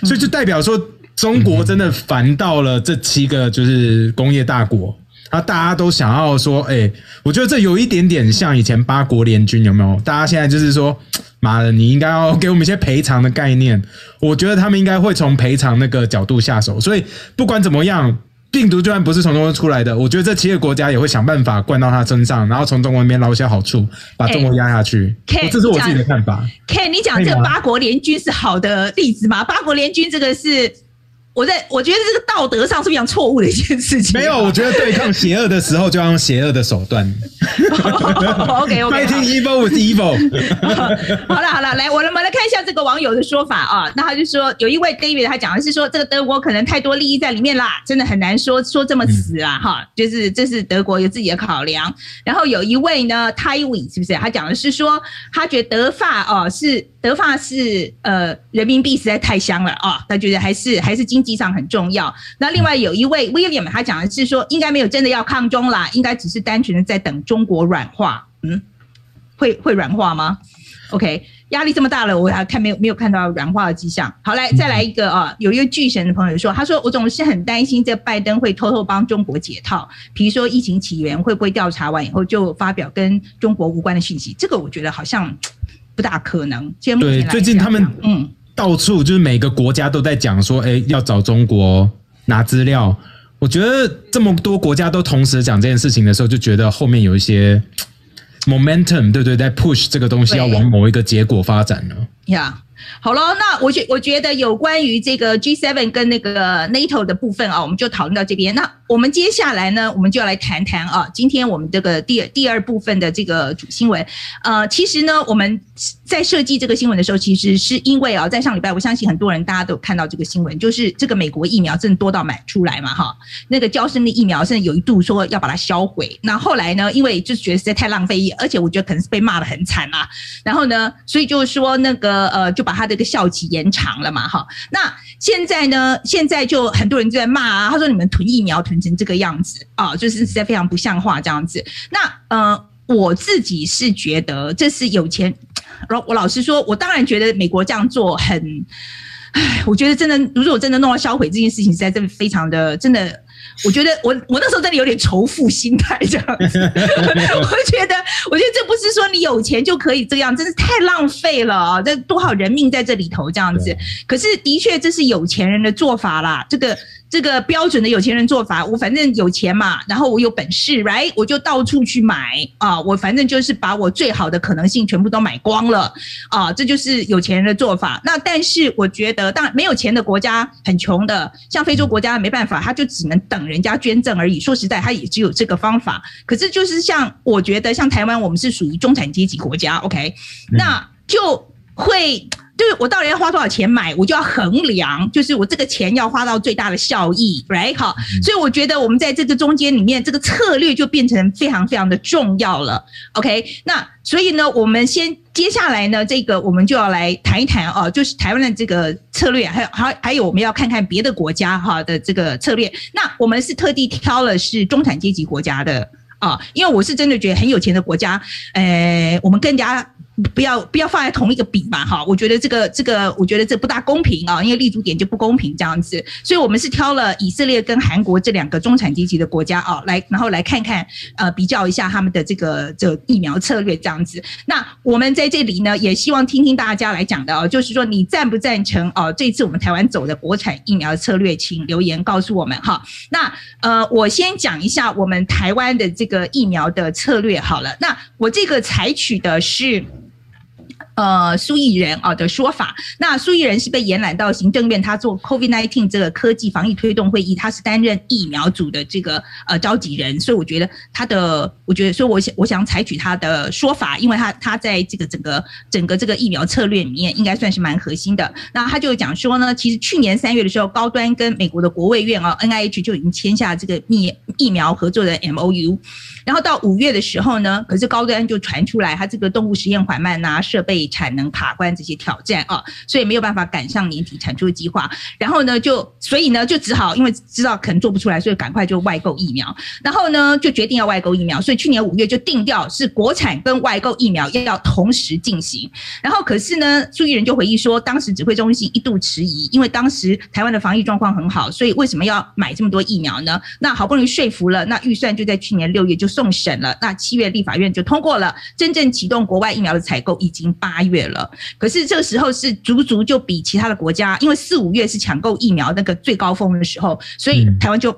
所以就代表说，中国真的烦到了这七个就是工业大国，啊，大家都想要说，哎，我觉得这有一点点像以前八国联军，有没有？大家现在就是说。妈的，你应该要给我们一些赔偿的概念。我觉得他们应该会从赔偿那个角度下手。所以不管怎么样，病毒就算不是从中国出来的，我觉得这七个国家也会想办法灌到他身上，然后从中国那边捞一些好处，把中国压下去。欸、这是我自己的看法。Ken，你讲这个八国联军是好的例子吗？八国联军这个是。我在我觉得这个道德上是非常错误的一件事情。没有，我觉得对抗邪恶的时候就要用邪恶的手段。(laughs) OK OK。Fighting evil with evil。(laughs) 好了好了，来，我们来看一下这个网友的说法啊。那他就说，有一位 David 他讲的是说，这个德国可能太多利益在里面啦，真的很难说说这么死啊哈。就是这是德国有自己的考量。然后有一位呢，Taiwi 是不是？他讲的是说，他觉得德法哦是德法是呃人民币实在太香了啊，他觉得还是还是经。经济上很重要。那另外有一位 William，他讲的是说，应该没有真的要抗中啦，应该只是单纯的在等中国软化。嗯，会会软化吗？OK，压力这么大了，我还看没有没有看到软化的迹象。好，来再来一个啊，有一个巨神的朋友说，他说我总是很担心这拜登会偷偷帮中国解套，比如说疫情起源会不会调查完以后就发表跟中国无关的讯息？这个我觉得好像不大可能。对，最近他们嗯。到处就是每个国家都在讲说，哎，要找中国拿资料。我觉得这么多国家都同时讲这件事情的时候，就觉得后面有一些 momentum，对不对？在 push 这个东西要往某一个结果发展了。呀。Yeah. 好了，那我觉我觉得有关于这个 G7 跟那个 NATO 的部分啊，我们就讨论到这边。那我们接下来呢，我们就要来谈谈啊，今天我们这个第二第二部分的这个主新闻。呃，其实呢，我们在设计这个新闻的时候，其实是因为啊，在上礼拜，我相信很多人大家都有看到这个新闻，就是这个美国疫苗正多到买出来嘛，哈，那个娇生的疫苗甚至有一度说要把它销毁。那后来呢，因为就是觉得实在太浪费，而且我觉得可能是被骂得很惨嘛，然后呢，所以就是说那个呃，就把把他这个效期延长了嘛，哈。那现在呢，现在就很多人就在骂啊，他说你们囤疫苗囤成这个样子啊，就是实在非常不像话这样子。那呃，我自己是觉得这是有钱，我我老实说，我当然觉得美国这样做很，唉，我觉得真的，如果真的弄到销毁这件事情，实在真的非常的真的。我觉得我我那时候真的有点仇富心态这样子，(laughs) 我觉得我觉得这不是说你有钱就可以这样，真是太浪费了啊！这多少人命在这里头这样子，可是的确这是有钱人的做法啦，这个。这个标准的有钱人做法，我反正有钱嘛，然后我有本事，right，我就到处去买啊，我反正就是把我最好的可能性全部都买光了啊，这就是有钱人的做法。那但是我觉得，当然没有钱的国家很穷的，像非洲国家没办法，他就只能等人家捐赠而已。说实在，他也只有这个方法。可是就是像我觉得，像台湾，我们是属于中产阶级国家，OK，那就会。就是我到底要花多少钱买，我就要衡量，就是我这个钱要花到最大的效益，right？好，所以我觉得我们在这个中间里面，这个策略就变成非常非常的重要了。OK，那所以呢，我们先接下来呢，这个我们就要来谈一谈哦，就是台湾的这个策略，还有还还有我们要看看别的国家哈的这个策略。那我们是特地挑了是中产阶级国家的啊，因为我是真的觉得很有钱的国家，呃，我们更加。不要不要放在同一个比嘛，哈，我觉得这个这个，我觉得这不大公平啊，因为立足点就不公平这样子，所以我们是挑了以色列跟韩国这两个中产阶级的国家啊，来然后来看看呃比较一下他们的这个这疫苗策略这样子。那我们在这里呢，也希望听听大家来讲的啊，就是说你赞不赞成哦？这次我们台湾走的国产疫苗策略，请留言告诉我们哈。那呃，我先讲一下我们台湾的这个疫苗的策略好了。那我这个采取的是。呃，苏益仁啊的说法，那苏益仁是被延揽到行政院，他做 COVID-19 这个科技防疫推动会议，他是担任疫苗组的这个呃召集人，所以我觉得他的，我觉得，所以我想我想采取他的说法，因为他他在这个整个整个这个疫苗策略里面，应该算是蛮核心的。那他就讲说呢，其实去年三月的时候，高端跟美国的国卫院啊 NIH 就已经签下这个疫疫苗合作的 MOU。然后到五月的时候呢，可是高端就传出来，他这个动物实验缓慢呐，设备产能卡关这些挑战啊，所以没有办法赶上年底产出的计划。然后呢，就所以呢，就只好因为知道可能做不出来，所以赶快就外购疫苗。然后呢，就决定要外购疫苗，所以去年五月就定调是国产跟外购疫苗要要同时进行。然后可是呢，苏益仁就回忆说，当时指挥中心一度迟疑，因为当时台湾的防疫状况很好，所以为什么要买这么多疫苗呢？那好不容易说服了，那预算就在去年六月就。送审了，那七月立法院就通过了，真正启动国外疫苗的采购已经八月了。可是这个时候是足足就比其他的国家，因为四五月是抢购疫苗那个最高峰的时候，所以台湾就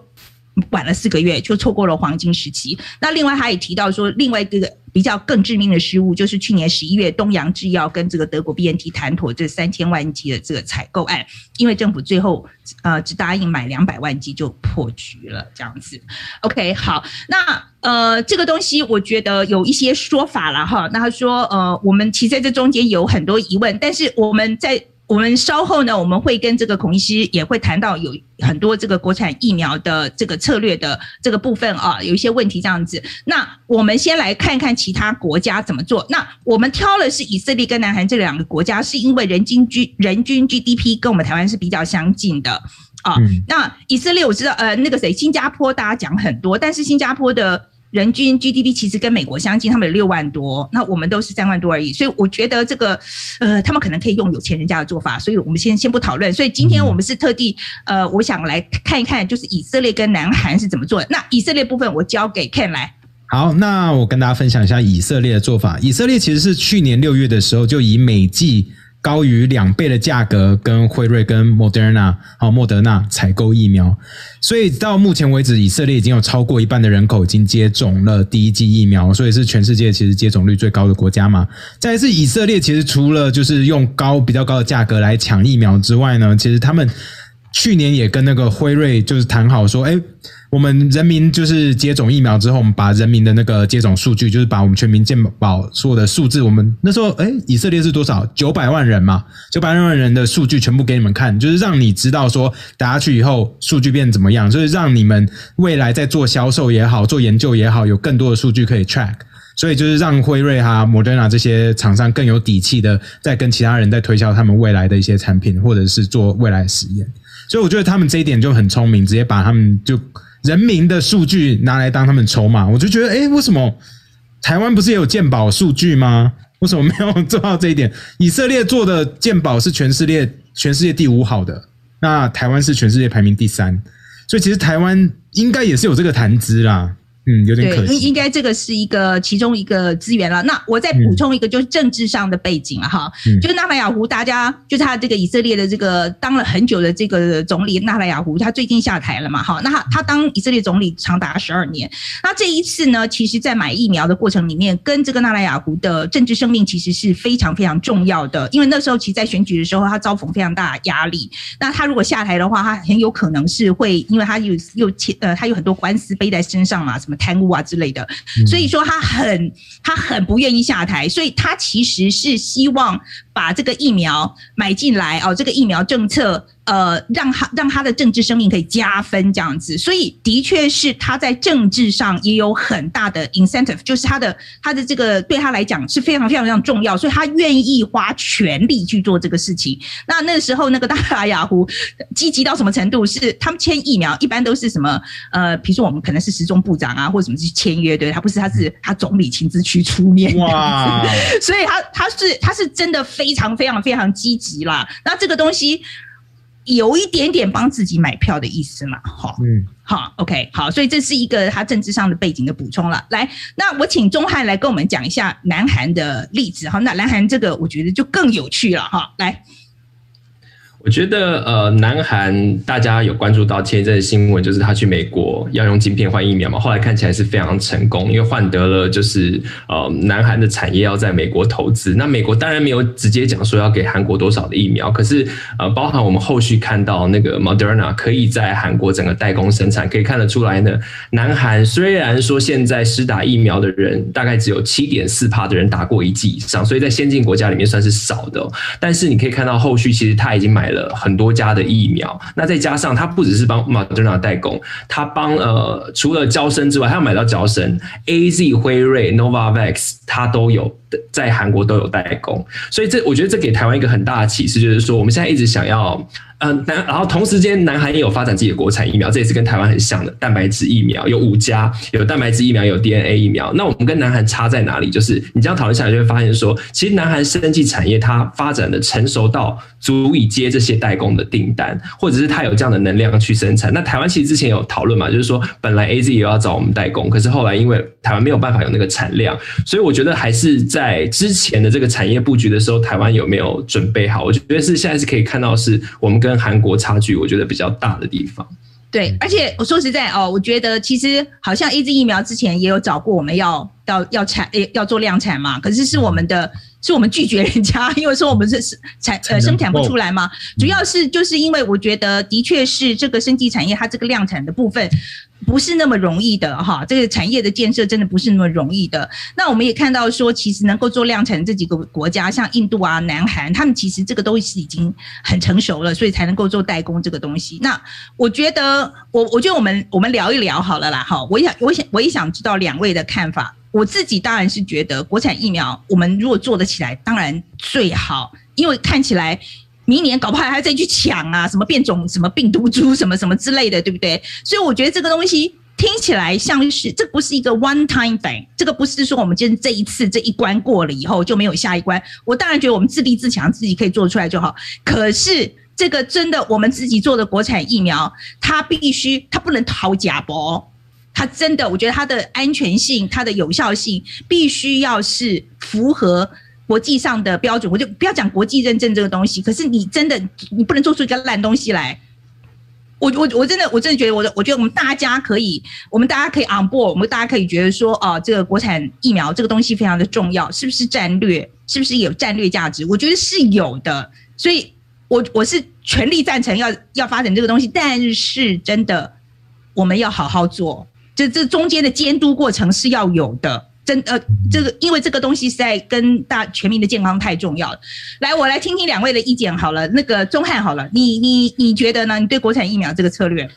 晚了四个月，就错过了黄金时期。那另外他也提到说，另外一个。比较更致命的失误，就是去年十一月东洋制药跟这个德国 BNT 谈妥这三千万剂的这个采购案，因为政府最后呃只答应买两百万剂就破局了，这样子。OK，好，那呃这个东西我觉得有一些说法了哈。那他说呃我们其实在这中间有很多疑问，但是我们在。我们稍后呢，我们会跟这个孔医师也会谈到有很多这个国产疫苗的这个策略的这个部分啊，有一些问题这样子。那我们先来看看其他国家怎么做。那我们挑的是以色列跟南韩这两个国家，是因为人均 G 人均 GDP 跟我们台湾是比较相近的啊。那以色列我知道，呃，那个谁，新加坡大家讲很多，但是新加坡的。人均 GDP 其实跟美国相近，他们有六万多，那我们都是三万多而已，所以我觉得这个，呃，他们可能可以用有钱人家的做法，所以我们先先不讨论。所以今天我们是特地，呃，我想来看一看，就是以色列跟南韩是怎么做的。那以色列部分我交给 Ken 来。好，那我跟大家分享一下以色列的做法。以色列其实是去年六月的时候就以每剂。高于两倍的价格，跟辉瑞、跟莫德纳，好，莫德纳采购疫苗，所以到目前为止，以色列已经有超过一半的人口已经接种了第一剂疫苗，所以是全世界其实接种率最高的国家嘛。再来是以色列，其实除了就是用高比较高的价格来抢疫苗之外呢，其实他们去年也跟那个辉瑞就是谈好说，哎。我们人民就是接种疫苗之后，我们把人民的那个接种数据，就是把我们全民健保所有的数字，我们那时候哎，以色列是多少？九百万人嘛，九百万人的数据全部给你们看，就是让你知道说打下去以后数据变怎么样，就是让你们未来在做销售也好，做研究也好，有更多的数据可以 track。所以就是让辉瑞哈、莫德纳这些厂商更有底气的在跟其他人在推销他们未来的一些产品，或者是做未来实验。所以我觉得他们这一点就很聪明，直接把他们就人民的数据拿来当他们筹码。我就觉得，诶，为什么台湾不是也有鉴宝数据吗？(laughs) 为什么没有做到这一点？以色列做的鉴宝是全世界全世界第五好的，那台湾是全世界排名第三，所以其实台湾应该也是有这个谈资啦。嗯，有点可惜。对，应应该这个是一个其中一个资源了。那我再补充一个，就是政治上的背景了哈。嗯，就是纳塔雅胡，大家就是他这个以色列的这个当了很久的这个总理纳塔雅胡，他最近下台了嘛？哈，那他他当以色列总理长达十二年。那这一次呢，其实在买疫苗的过程里面，跟这个纳塔雅胡的政治生命其实是非常非常重要的。因为那时候其实，在选举的时候，他遭逢非常大的压力。那他如果下台的话，他很有可能是会，因为他有又欠呃，他有很多官司背在身上嘛，什么。贪污啊之类的，所以说他很他很不愿意下台，所以他其实是希望把这个疫苗买进来哦，这个疫苗政策。呃，让他让他的政治生命可以加分这样子，所以的确是他在政治上也有很大的 incentive，就是他的他的这个对他来讲是非常非常非常重要，所以他愿意花全力去做这个事情。那那个时候，那个纳塔雅湖积极到什么程度？是他们签疫苗一般都是什么？呃，比如说我们可能是时中部长啊，或者什么去签约，对他不是，他是他总理亲自去出面。哇！(laughs) 所以他他是他是真的非常非常非常积极啦。那这个东西。有一点点帮自己买票的意思嘛，哈，嗯，好，OK，好，所以这是一个他政治上的背景的补充了。来，那我请钟汉来跟我们讲一下南韩的例子哈。那南韩这个我觉得就更有趣了哈，来。我觉得呃，南韩大家有关注到前一阵的新闻，就是他去美国要用晶片换疫苗嘛，后来看起来是非常成功，因为换得了就是呃，南韩的产业要在美国投资。那美国当然没有直接讲说要给韩国多少的疫苗，可是呃，包含我们后续看到那个 Moderna 可以在韩国整个代工生产，可以看得出来呢，南韩虽然说现在施打疫苗的人大概只有七点四趴的人打过一剂以上，所以在先进国家里面算是少的，但是你可以看到后续其实他已经买了很多家的疫苗，那再加上他不只是帮 Moderna 代工，他帮呃除了娇生之外，他要买到娇生、AZ、辉瑞、Novavax，他都有在韩国都有代工，所以这我觉得这给台湾一个很大的启示，就是说我们现在一直想要。嗯，南然后同时间，南韩也有发展自己的国产疫苗，这也是跟台湾很像的蛋白质疫苗，有五家，有蛋白质疫苗，有 DNA 疫苗。那我们跟南韩差在哪里？就是你这样讨论下来，就会发现说，其实南韩生技产业它发展的成熟到足以接这些代工的订单，或者是它有这样的能量去生产。那台湾其实之前有讨论嘛，就是说本来 AZ 也要找我们代工，可是后来因为台湾没有办法有那个产量，所以我觉得还是在之前的这个产业布局的时候，台湾有没有准备好？我觉得是现在是可以看到，是我们跟跟韩国差距，我觉得比较大的地方。对，而且我说实在哦，我觉得其实好像 AZ 疫苗之前也有找过我们要要要产要做量产嘛，可是是我们的。是我们拒绝人家，因为说我们是是产呃生产不出来嘛。主要是就是因为我觉得的确是这个生技产业它这个量产的部分不是那么容易的哈。这个产业的建设真的不是那么容易的。那我们也看到说，其实能够做量产的这几个国家，像印度啊、南韩，他们其实这个都是已经很成熟了，所以才能够做代工这个东西。那我觉得，我我觉得我们我们聊一聊好了啦。哈，我想我想我也想知道两位的看法。我自己当然是觉得国产疫苗，我们如果做得起来，当然最好，因为看起来明年搞不好还要再去抢啊，什么变种、什么病毒株、什么什么之类的，对不对？(laughs) 所以我觉得这个东西听起来像是，这不是一个 one time thing，这个不是说我们今天这一次这一关过了以后就没有下一关。我当然觉得我们自立自强，自己可以做出来就好。可是这个真的我们自己做的国产疫苗，它必须它不能讨假包。它真的，我觉得它的安全性、它的有效性，必须要是符合国际上的标准。我就不要讲国际认证这个东西，可是你真的，你不能做出一个烂东西来。我我我真的，我真的觉得，我我觉得我们大家可以，我们大家可以 on board，我们大家可以觉得说，哦，这个国产疫苗这个东西非常的重要，是不是战略？是不是有战略价值？我觉得是有的，所以我我是全力赞成要要发展这个东西，但是真的，我们要好好做。这这中间的监督过程是要有的，真呃，这个因为这个东西实在跟大全民的健康太重要了。来，我来听听两位的意见好了。那个钟汉好了，你你你觉得呢？你对国产疫苗这个策略？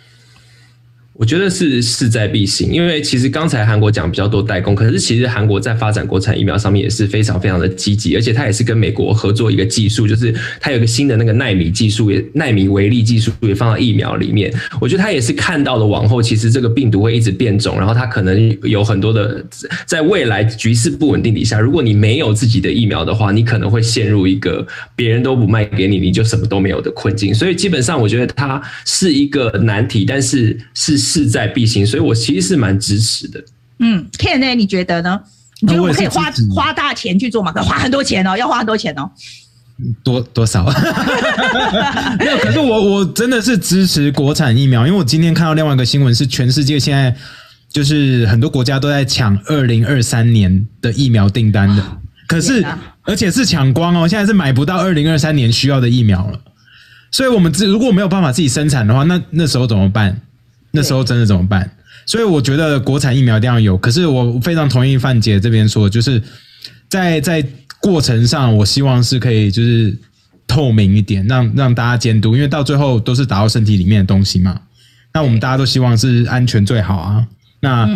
我觉得是势在必行，因为其实刚才韩国讲比较多代工，可是其实韩国在发展国产疫苗上面也是非常非常的积极，而且它也是跟美国合作一个技术，就是它有个新的那个奈米技术，也奈米微粒技术也放到疫苗里面。我觉得它也是看到了往后其实这个病毒会一直变种，然后它可能有很多的在未来局势不稳定底下，如果你没有自己的疫苗的话，你可能会陷入一个别人都不卖给你，你就什么都没有的困境。所以基本上我觉得它是一个难题，但是是。势在必行，所以我其实是蛮支持的。嗯，Ken 呢？你觉得呢？你觉得我可以花花大钱去做吗？可花很多钱哦，(laughs) 要花很多钱哦。多多少？(laughs) 没有。可是我我真的是支持国产疫苗，因为我今天看到另外一个新闻，是全世界现在就是很多国家都在抢二零二三年的疫苗订单的。可是而且是抢光哦，现在是买不到二零二三年需要的疫苗了。所以我们自如果没有办法自己生产的话，那那时候怎么办？那时候真的怎么办？所以我觉得国产疫苗一定要有。可是我非常同意范姐这边说，就是在在过程上，我希望是可以就是透明一点，让让大家监督，因为到最后都是打到身体里面的东西嘛。那我们大家都希望是安全最好啊。那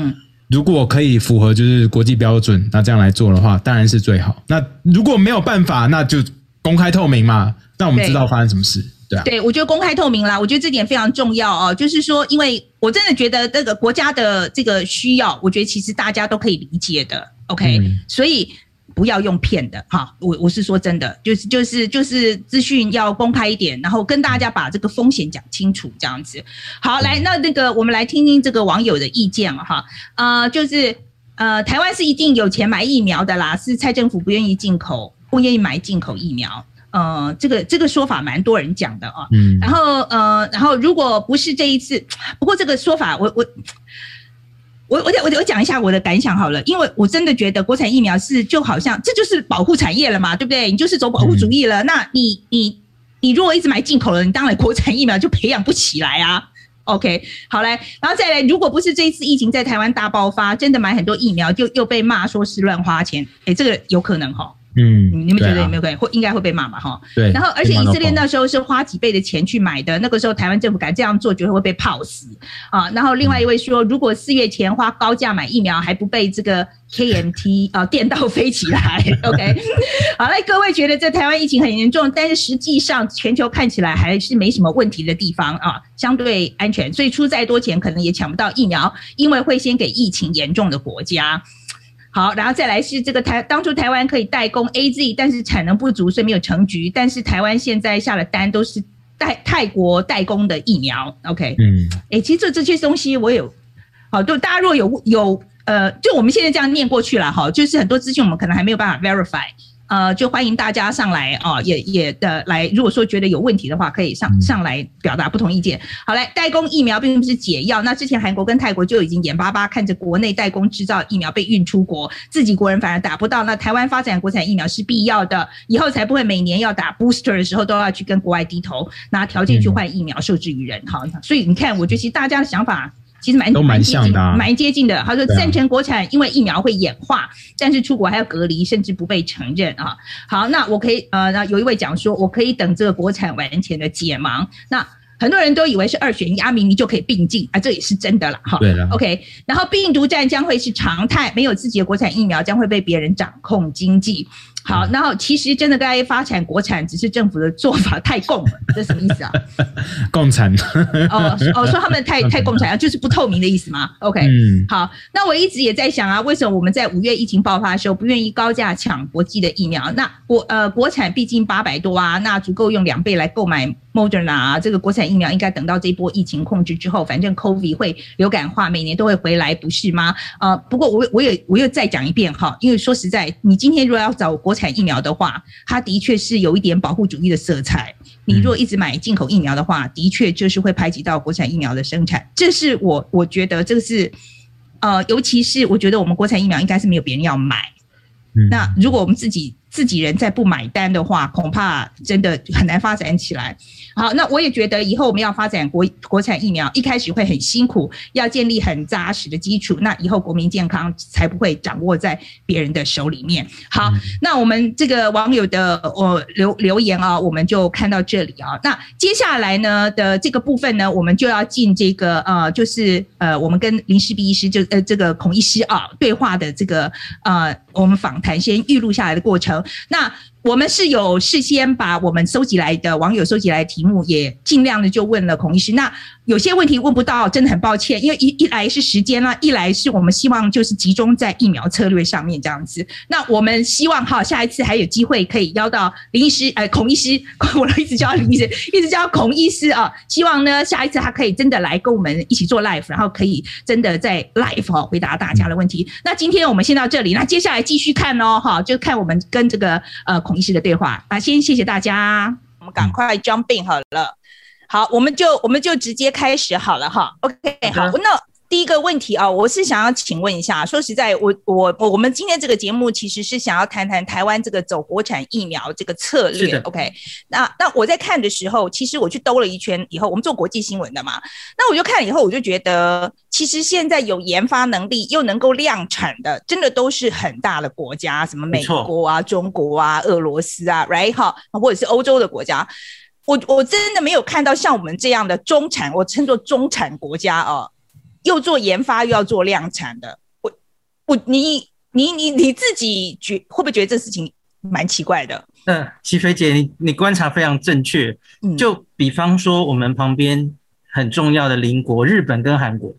如果可以符合就是国际标准，那这样来做的话，当然是最好。那如果没有办法，那就公开透明嘛，让我们知道发生什么事。对，啊、对，我觉得公开透明啦，我觉得这点非常重要哦。就是说，因为我真的觉得这个国家的这个需要，我觉得其实大家都可以理解的。OK，嗯，所以不要用骗的哈。我我是说真的，就是就是就是资讯要公开一点，然后跟大家把这个风险讲清楚，这样子。好，来，那那个我们来听听这个网友的意见哈。呃，就是呃，台湾是一定有钱买疫苗的啦，是蔡政府不愿意进口，不愿意买进口疫苗。呃，这个这个说法蛮多人讲的啊，嗯，然后呃，然后如果不是这一次，不过这个说法我我我我我我讲一下我的感想好了，因为我真的觉得国产疫苗是就好像这就是保护产业了嘛，对不对？你就是走保护主义了，嗯、那你你你如果一直买进口了，你当然国产疫苗就培养不起来啊。OK，好嘞，然后再来，如果不是这一次疫情在台湾大爆发，真的买很多疫苗就又被骂说是乱花钱，诶，这个有可能哈、哦。嗯，你们觉得有没有可能？会应该会被骂嘛？哈，对。然后，而且以色列那时候是花几倍的钱去买的，那个时候台湾政府敢这样做，绝对会被泡死啊。然后，另外一位说，如果四月前花高价买疫苗，还不被这个 KMT 啊电到飞起来？OK，(laughs) 好嘞，各位觉得这台湾疫情很严重，但是实际上全球看起来还是没什么问题的地方啊，相对安全，所以出再多钱可能也抢不到疫苗，因为会先给疫情严重的国家。好，然后再来是这个台，当初台湾可以代工 AZ，但是产能不足，所以没有成局。但是台湾现在下了单，都是泰泰国代工的疫苗。OK，嗯，哎，其实这这些东西我有，好，就大家如果有有呃，就我们现在这样念过去了哈，就是很多资讯我们可能还没有办法 verify。呃，就欢迎大家上来哦，也也的来。如果说觉得有问题的话，可以上上来表达不同意见。好来，代工疫苗并不是解药。那之前韩国跟泰国就已经眼巴巴看着国内代工制造疫苗被运出国，自己国人反而打不到。那台湾发展国产疫苗是必要的，以后才不会每年要打 booster 的时候都要去跟国外低头，拿条件去换疫苗，受制于人。好，所以你看，我觉得其实大家的想法。其实蛮都蛮像的，蛮接近的。他说赞成国产，因为疫苗会演化，但是出国还要隔离，甚至不被承认啊。好，那我可以呃，那有一位讲说，我可以等这个国产完全的解盲。那很多人都以为是二选一，阿明你就可以并进啊，这也是真的了哈。对了，OK。然后病毒战将会是常态，没有自己的国产疫苗，将会被别人掌控经济。好，然后其实真的该发展国产，只是政府的做法太共了，(laughs) 这什么意思啊？(laughs) 共产哦哦，说他们太太 (laughs) 共产啊，就是不透明的意思吗？OK，嗯，好，那我一直也在想啊，为什么我们在五月疫情爆发的时候不愿意高价抢国际的疫苗？那国呃国产毕竟八百多啊，那足够用两倍来购买 Moderna 啊，这个国产疫苗应该等到这一波疫情控制之后，反正 COVID 会流感化，每年都会回来，不是吗？呃，不过我我也我又再讲一遍哈，因为说实在，你今天如果要找国国产疫苗的话，它的确是有一点保护主义的色彩。你如果一直买进口疫苗的话，的确就是会排挤到国产疫苗的生产。这是我我觉得这个是，呃，尤其是我觉得我们国产疫苗应该是没有别人要买。那如果我们自己自己人再不买单的话，恐怕真的很难发展起来。好，那我也觉得以后我们要发展国国产疫苗，一开始会很辛苦，要建立很扎实的基础，那以后国民健康才不会掌握在别人的手里面。好，嗯、那我们这个网友的呃留留言啊，我们就看到这里啊。那接下来呢的这个部分呢，我们就要进这个呃，就是呃，我们跟林氏璧医师就呃这个孔医师啊对话的这个呃，我们访谈先预录下来的过程。那我们是有事先把我们收集来的网友收集来的题目，也尽量的就问了孔医师。那有些问题问不到，真的很抱歉，因为一一来是时间啦，一来是我们希望就是集中在疫苗策略上面这样子。那我们希望哈，下一次还有机会可以邀到林医师，呃，孔医师，(laughs) 我一直叫林医师，一直叫孔医师啊。希望呢，下一次他可以真的来跟我们一起做 live，然后可以真的在 live 哈回答大家的问题。那今天我们先到这里，那接下来继续看哦，哈，就看我们跟这个呃孔医师的对话啊。先谢谢大家，我们赶快 jump in 好了。好，我们就我们就直接开始好了哈。OK，好，那第一个问题啊，我是想要请问一下，说实在，我我我们今天这个节目其实是想要谈谈台湾这个走国产疫苗这个策略。OK，那那我在看的时候，其实我去兜了一圈以后，我们做国际新闻的嘛，那我就看了以后，我就觉得，其实现在有研发能力又能够量产的，真的都是很大的国家，什么美国啊、中国啊、俄罗斯啊，right 哈，或者是欧洲的国家。我我真的没有看到像我们这样的中产，我称作中产国家哦，又做研发又要做量产的。我我你你你你自己觉会不会觉得这事情蛮奇怪的？嗯，齐菲姐，你你观察非常正确。就比方说我们旁边很重要的邻国日本跟韩国，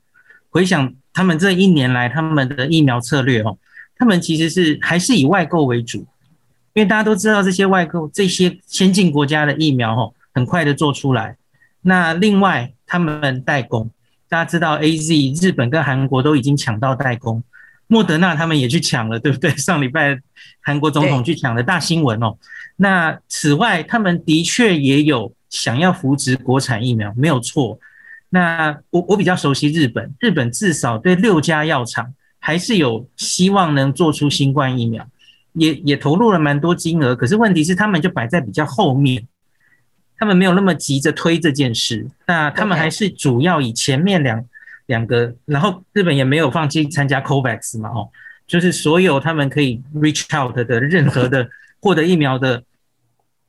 回想他们这一年来他们的疫苗策略哦，他们其实是还是以外购为主。因为大家都知道这些外购、这些先进国家的疫苗哦，很快的做出来。那另外他们代工，大家知道 AZ 日本跟韩国都已经抢到代工，莫德纳他们也去抢了，对不对？(laughs) 上礼拜韩国总统去抢的大新闻哦。那此外，他们的确也有想要扶植国产疫苗，没有错。那我我比较熟悉日本，日本至少对六家药厂还是有希望能做出新冠疫苗。也也投入了蛮多金额，可是问题是他们就摆在比较后面，他们没有那么急着推这件事。那他们还是主要以前面两两个，然后日本也没有放弃参加 COVAX 嘛，哦，就是所有他们可以 reach out 的任何的 (laughs) 获得疫苗的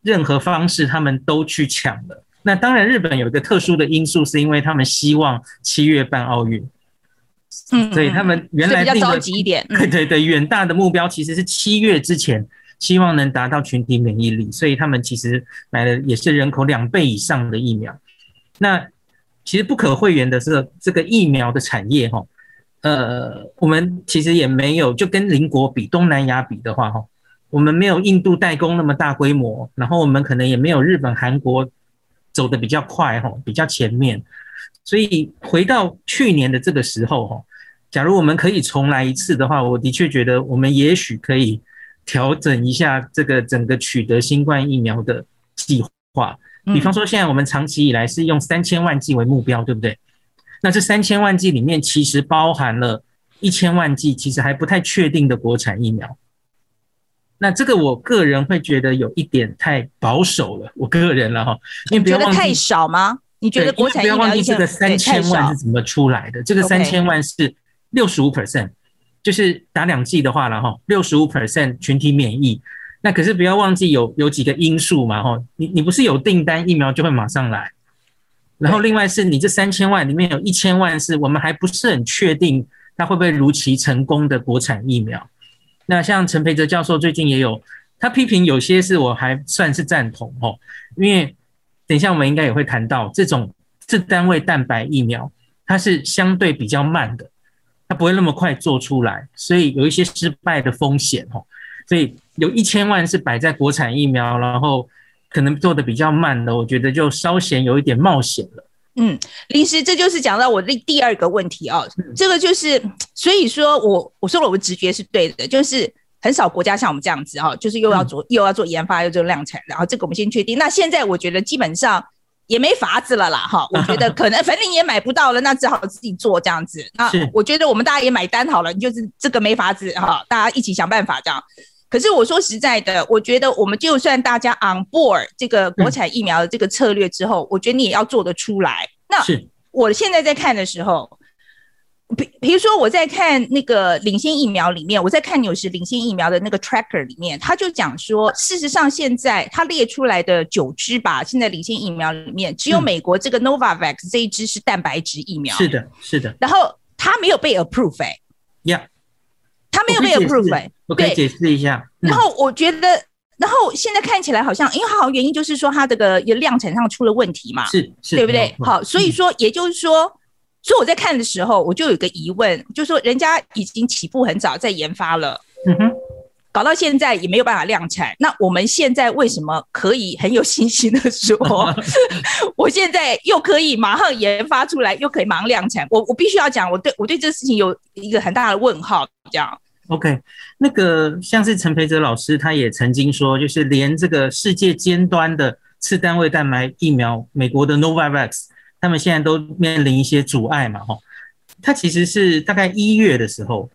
任何方式，他们都去抢了。那当然，日本有一个特殊的因素，是因为他们希望七月办奥运。嗯，所以他们原来定的，比较着急一点，(laughs) 对对对，远大的目标其实是七月之前，希望能达到群体免疫力，所以他们其实买的也是人口两倍以上的疫苗。那其实不可讳言的是，这个疫苗的产业哈，呃，我们其实也没有就跟邻国比，东南亚比的话哈，我们没有印度代工那么大规模，然后我们可能也没有日本、韩国走得比较快哈，比较前面。所以回到去年的这个时候，哈，假如我们可以重来一次的话，我的确觉得我们也许可以调整一下这个整个取得新冠疫苗的计划。比方说，现在我们长期以来是用三千万剂为目标，对不对？那这三千万剂里面其实包含了一千万剂其实还不太确定的国产疫苗。那这个我个人会觉得有一点太保守了，我个人了哈，因为不要忘记，觉得太少吗？你觉得国产疫苗不要忘记这个三千万是怎么出来的？这个三千万是六十五 percent，就是打两剂的话了哈，六十五 percent 群体免疫。那可是不要忘记有有几个因素嘛哈，你你不是有订单疫苗就会马上来，然后另外是你这三千万里面有一千万是我们还不是很确定它会不会如期成功的国产疫苗。那像陈培哲教授最近也有他批评有些是我还算是赞同哦，因为。等一下，我们应该也会谈到这种这单位蛋白疫苗，它是相对比较慢的，它不会那么快做出来，所以有一些失败的风险哦。所以有一千万是摆在国产疫苗，然后可能做的比较慢的，我觉得就稍显有一点冒险了。嗯，林医师，这就是讲到我的第二个问题哦。这个就是，所以说我我说了，我的直觉是对的，就是。很少国家像我们这样子哈，就是又要做又要做研发又做量产，然后这个我们先确定。那现在我觉得基本上也没法子了啦哈，(laughs) 我觉得可能反正你也买不到了，那只好自己做这样子。那我觉得我们大家也买单好了，就是这个没法子哈，大家一起想办法这样。可是我说实在的，我觉得我们就算大家 on board 这个国产疫苗的这个策略之后，嗯、我觉得你也要做得出来。那我现在在看的时候。比比如说，我在看那个领先疫苗里面，我在看纽时领先疫苗的那个 tracker 里面，他就讲说，事实上现在他列出来的九支吧，现在领先疫苗里面，只有美国这个 Novavax 这一支是蛋白质疫苗。是的，是的。然后他没有被 approve 哎。呀，他没有被 approve 哎。我可以解释一下。然后我觉得，然后现在看起来好像，因为好像原因就是说它这个量产上出了问题嘛，是，是，对不对？好，所以说也就是说。所以我在看的时候，我就有个疑问，就是说人家已经起步很早在研发了，嗯哼，搞到现在也没有办法量产。那我们现在为什么可以很有信心的说，(laughs) 我现在又可以马上研发出来，又可以马上量产？我我必须要讲，我对我对这个事情有一个很大的问号。这样，OK，那个像是陈培哲老师他也曾经说，就是连这个世界尖端的次单位蛋白疫苗，美国的 Novavax。他们现在都面临一些阻碍嘛，吼，他其实是大概一月的时候，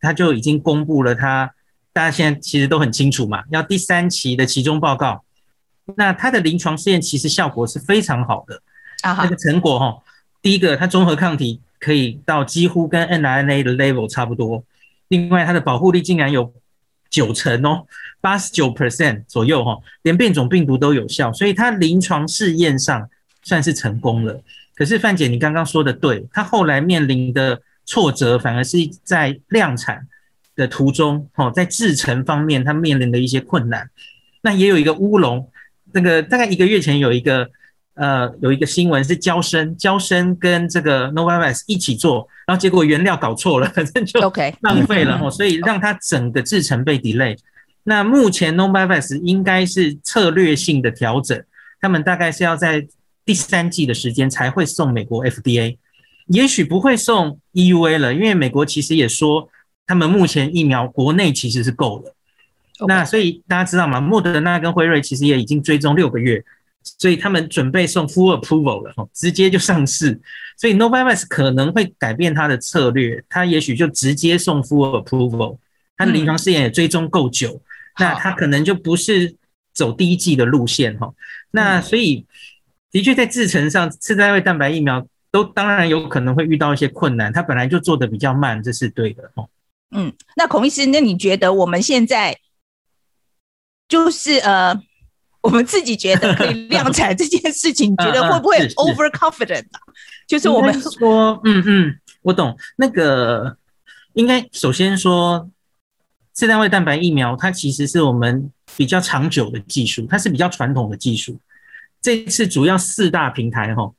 他就已经公布了他，大家现在其实都很清楚嘛，要第三期的期中报告。那他的临床试验其实效果是非常好的，啊，那个成果哈，第一个，它中和抗体可以到几乎跟 mRNA 的 level 差不多，另外它的保护力竟然有九成哦，八十九 percent 左右哈，连变种病毒都有效，所以它临床试验上。算是成功了，可是范姐，你刚刚说的对，他后来面临的挫折反而是在量产的途中，哦，在制成方面他面临的一些困难。那也有一个乌龙，那个大概一个月前有一个呃有一个新闻是交生交生跟这个 Novavax 一起做，然后结果原料搞错了，反正就浪费了哦，所以让它整个制程被 delay。那目前 Novavax 应该是策略性的调整，他们大概是要在。第三季的时间才会送美国 FDA，也许不会送 EUA 了，因为美国其实也说他们目前疫苗国内其实是够了。那所以大家知道吗？莫德纳跟辉瑞其实也已经追踪六个月，所以他们准备送 Full Approval 了，直接就上市。所以 Novavax 可能会改变他的策略，他也许就直接送 Full Approval，他的临床试验也追踪够久，嗯、那他可能就不是走第一季的路线哈。那所以。的确，在制程上，次单位蛋白疫苗都当然有可能会遇到一些困难，它本来就做得比较慢，这是对的哦。嗯，那孔医师，那你觉得我们现在就是呃，我们自己觉得可以量产这件事情，你觉得 (laughs) 会不会 overconfident？就是我们说，嗯嗯，我懂。那个应该首先说，次单位蛋白疫苗它其实是我们比较长久的技术，它是比较传统的技术。这次主要四大平台哈，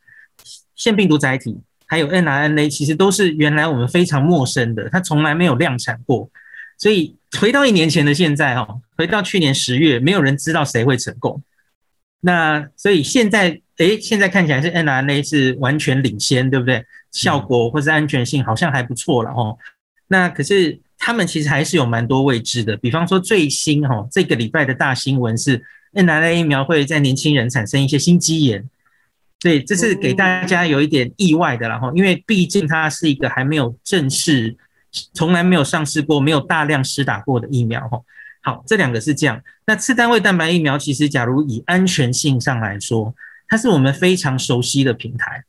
腺病毒载体还有 nRNA 其实都是原来我们非常陌生的，它从来没有量产过。所以回到一年前的现在哈，回到去年十月，没有人知道谁会成功。那所以现在，诶，现在看起来是 nRNA 是完全领先，对不对？效果或是安全性好像还不错了哈。那可是他们其实还是有蛮多未知的，比方说最新哈这个礼拜的大新闻是。mRNA 疫苗会在年轻人产生一些心肌炎，所以这是给大家有一点意外的，然后因为毕竟它是一个还没有正式、从来没有上市过、没有大量施打过的疫苗，哈。好，这两个是这样。那次单位蛋白疫苗其实，假如以安全性上来说，它是我们非常熟悉的平台，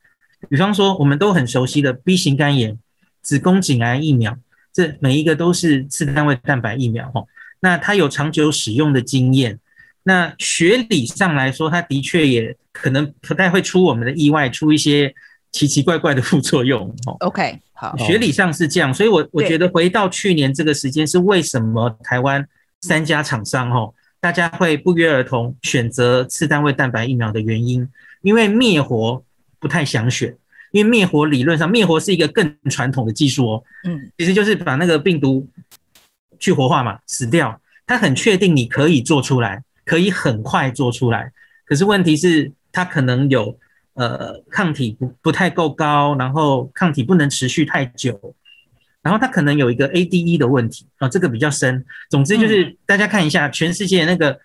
比方说我们都很熟悉的 B 型肝炎、子宫颈癌疫苗，这每一个都是次单位蛋白疫苗，哈。那它有长久使用的经验。那学理上来说，它的确也可能不太会出我们的意外，出一些奇奇怪怪的副作用。哦 OK，好，学理上是这样，所以我我觉得回到去年这个时间是为什么台湾三家厂商哦，大家会不约而同选择次单位蛋白疫苗的原因，因为灭活不太想选，因为灭活理论上灭活是一个更传统的技术哦，嗯，其实就是把那个病毒去活化嘛，死掉，它很确定你可以做出来。可以很快做出来，可是问题是它可能有呃抗体不不太够高，然后抗体不能持续太久，然后它可能有一个 ADE 的问题啊，这个比较深。总之就是大家看一下全世界那个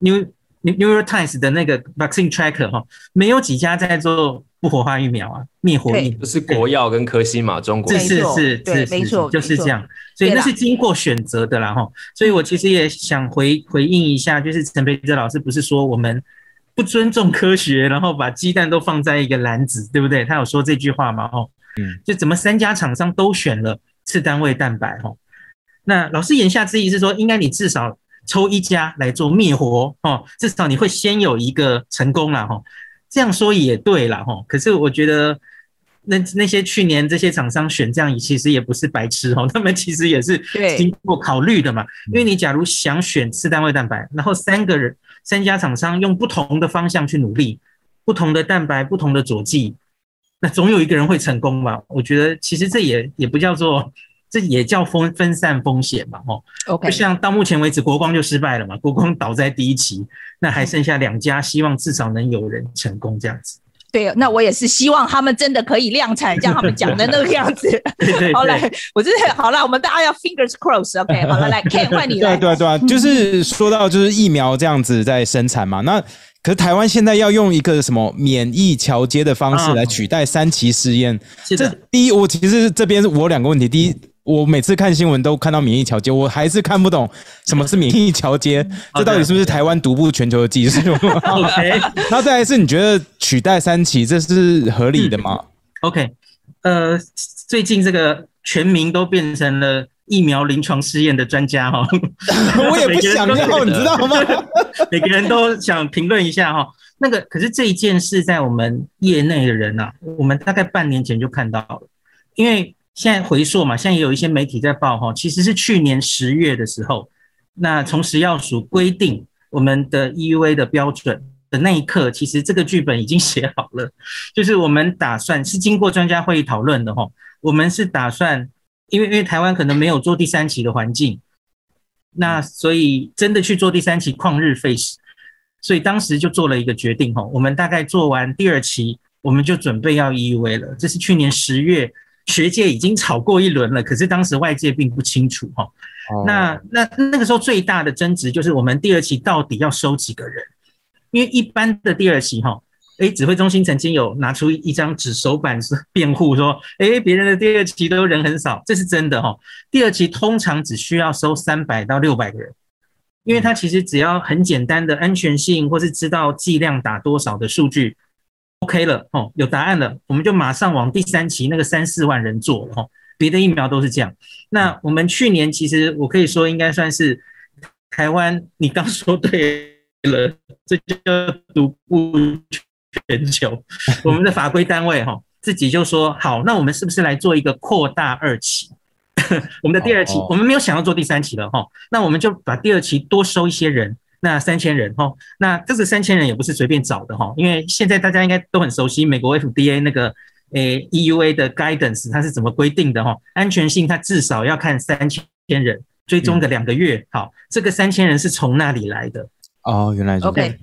New New York Times 的那个 Vaccine Tracker 哈，没有几家在做不活化疫苗啊，灭活疫苗不是国药跟科兴嘛，中国是是是是，没错，就是这样，所以那是经过选择的啦哈。所以我其实也想回回应一下，就是陈培哲老师不是说我们不尊重科学，然后把鸡蛋都放在一个篮子，对不对？他有说这句话嘛？哦，嗯，就怎么三家厂商都选了次单位蛋白哈？那老师言下之意是说，应该你至少。抽一家来做灭活哦，至少你会先有一个成功了哈。这样说也对了哈。可是我觉得那那些去年这些厂商选这样，其实也不是白痴哦，(laughs) 他们其实也是经过考虑的嘛。因为你假如想选次单位蛋白，然后三个人三家厂商用不同的方向去努力，不同的蛋白，不同的佐剂，那总有一个人会成功嘛。我觉得其实这也也不叫做。这也叫分分散风险嘛，吼，OK，就像到目前为止，国光就失败了嘛，国光倒在第一期，那还剩下两家，希望至少能有人成功这样子。对，那我也是希望他们真的可以量产，像他们讲的那个样子。(laughs) 对，对对。好来，我真的好了，我们大家要 fingers crossed，OK，(laughs) okay, 好了，来，Ken 换你了。对对对，就是说到就是疫苗这样子在生产嘛，那可是台湾现在要用一个什么免疫桥接的方式来取代三期试验。这第一，我其实这边我两个问题，第一。我每次看新闻都看到免疫桥接，我还是看不懂什么是免疫桥接，(laughs) 这到底是不是台湾独步全球的技术？(laughs) OK，(laughs) 那再来是你觉得取代三期这是合理的吗？嗯？OK，呃，最近这个全民都变成了疫苗临床试验的专家哈，我也不想要，你知道吗？每个人都想评论一下哈。那个可是这一件事在我们业内的人啊，我们大概半年前就看到了，因为。现在回溯嘛，现在也有一些媒体在报哈，其实是去年十月的时候，那从食药署规定我们的 EUA 的标准的那一刻，其实这个剧本已经写好了，(laughs) 就是我们打算是经过专家会议讨论的哈，我们是打算，因为因为台湾可能没有做第三期的环境，那所以真的去做第三期旷日费时，所以当时就做了一个决定哈，我们大概做完第二期，我们就准备要 EUA 了，这是去年十月。学界已经吵过一轮了，可是当时外界并不清楚哈。那那那个时候最大的争执就是我们第二期到底要收几个人？因为一般的第二期哈，诶，指挥中心曾经有拿出一张纸手板是辩护说，诶，别人的第二期都人很少，这是真的哈。第二期通常只需要收三百到六百个人，因为它其实只要很简单的安全性或是知道剂量打多少的数据。OK 了哦，有答案了，我们就马上往第三期那个三四万人做哦。别的疫苗都是这样。那我们去年其实我可以说应该算是台湾，你刚说对了，这就叫独步全球。我们的法规单位哈自己就说好，那我们是不是来做一个扩大二期？(laughs) 我们的第二期我们没有想要做第三期了哈，那我们就把第二期多收一些人。那三千人哈，那这个三千人也不是随便找的哈，因为现在大家应该都很熟悉美国 FDA 那个诶 EUA 的 guidance，它是怎么规定的哈？安全性它至少要看三千人，追踪个两个月。好，这个三千人是从那里来的？哦，原来是 OK。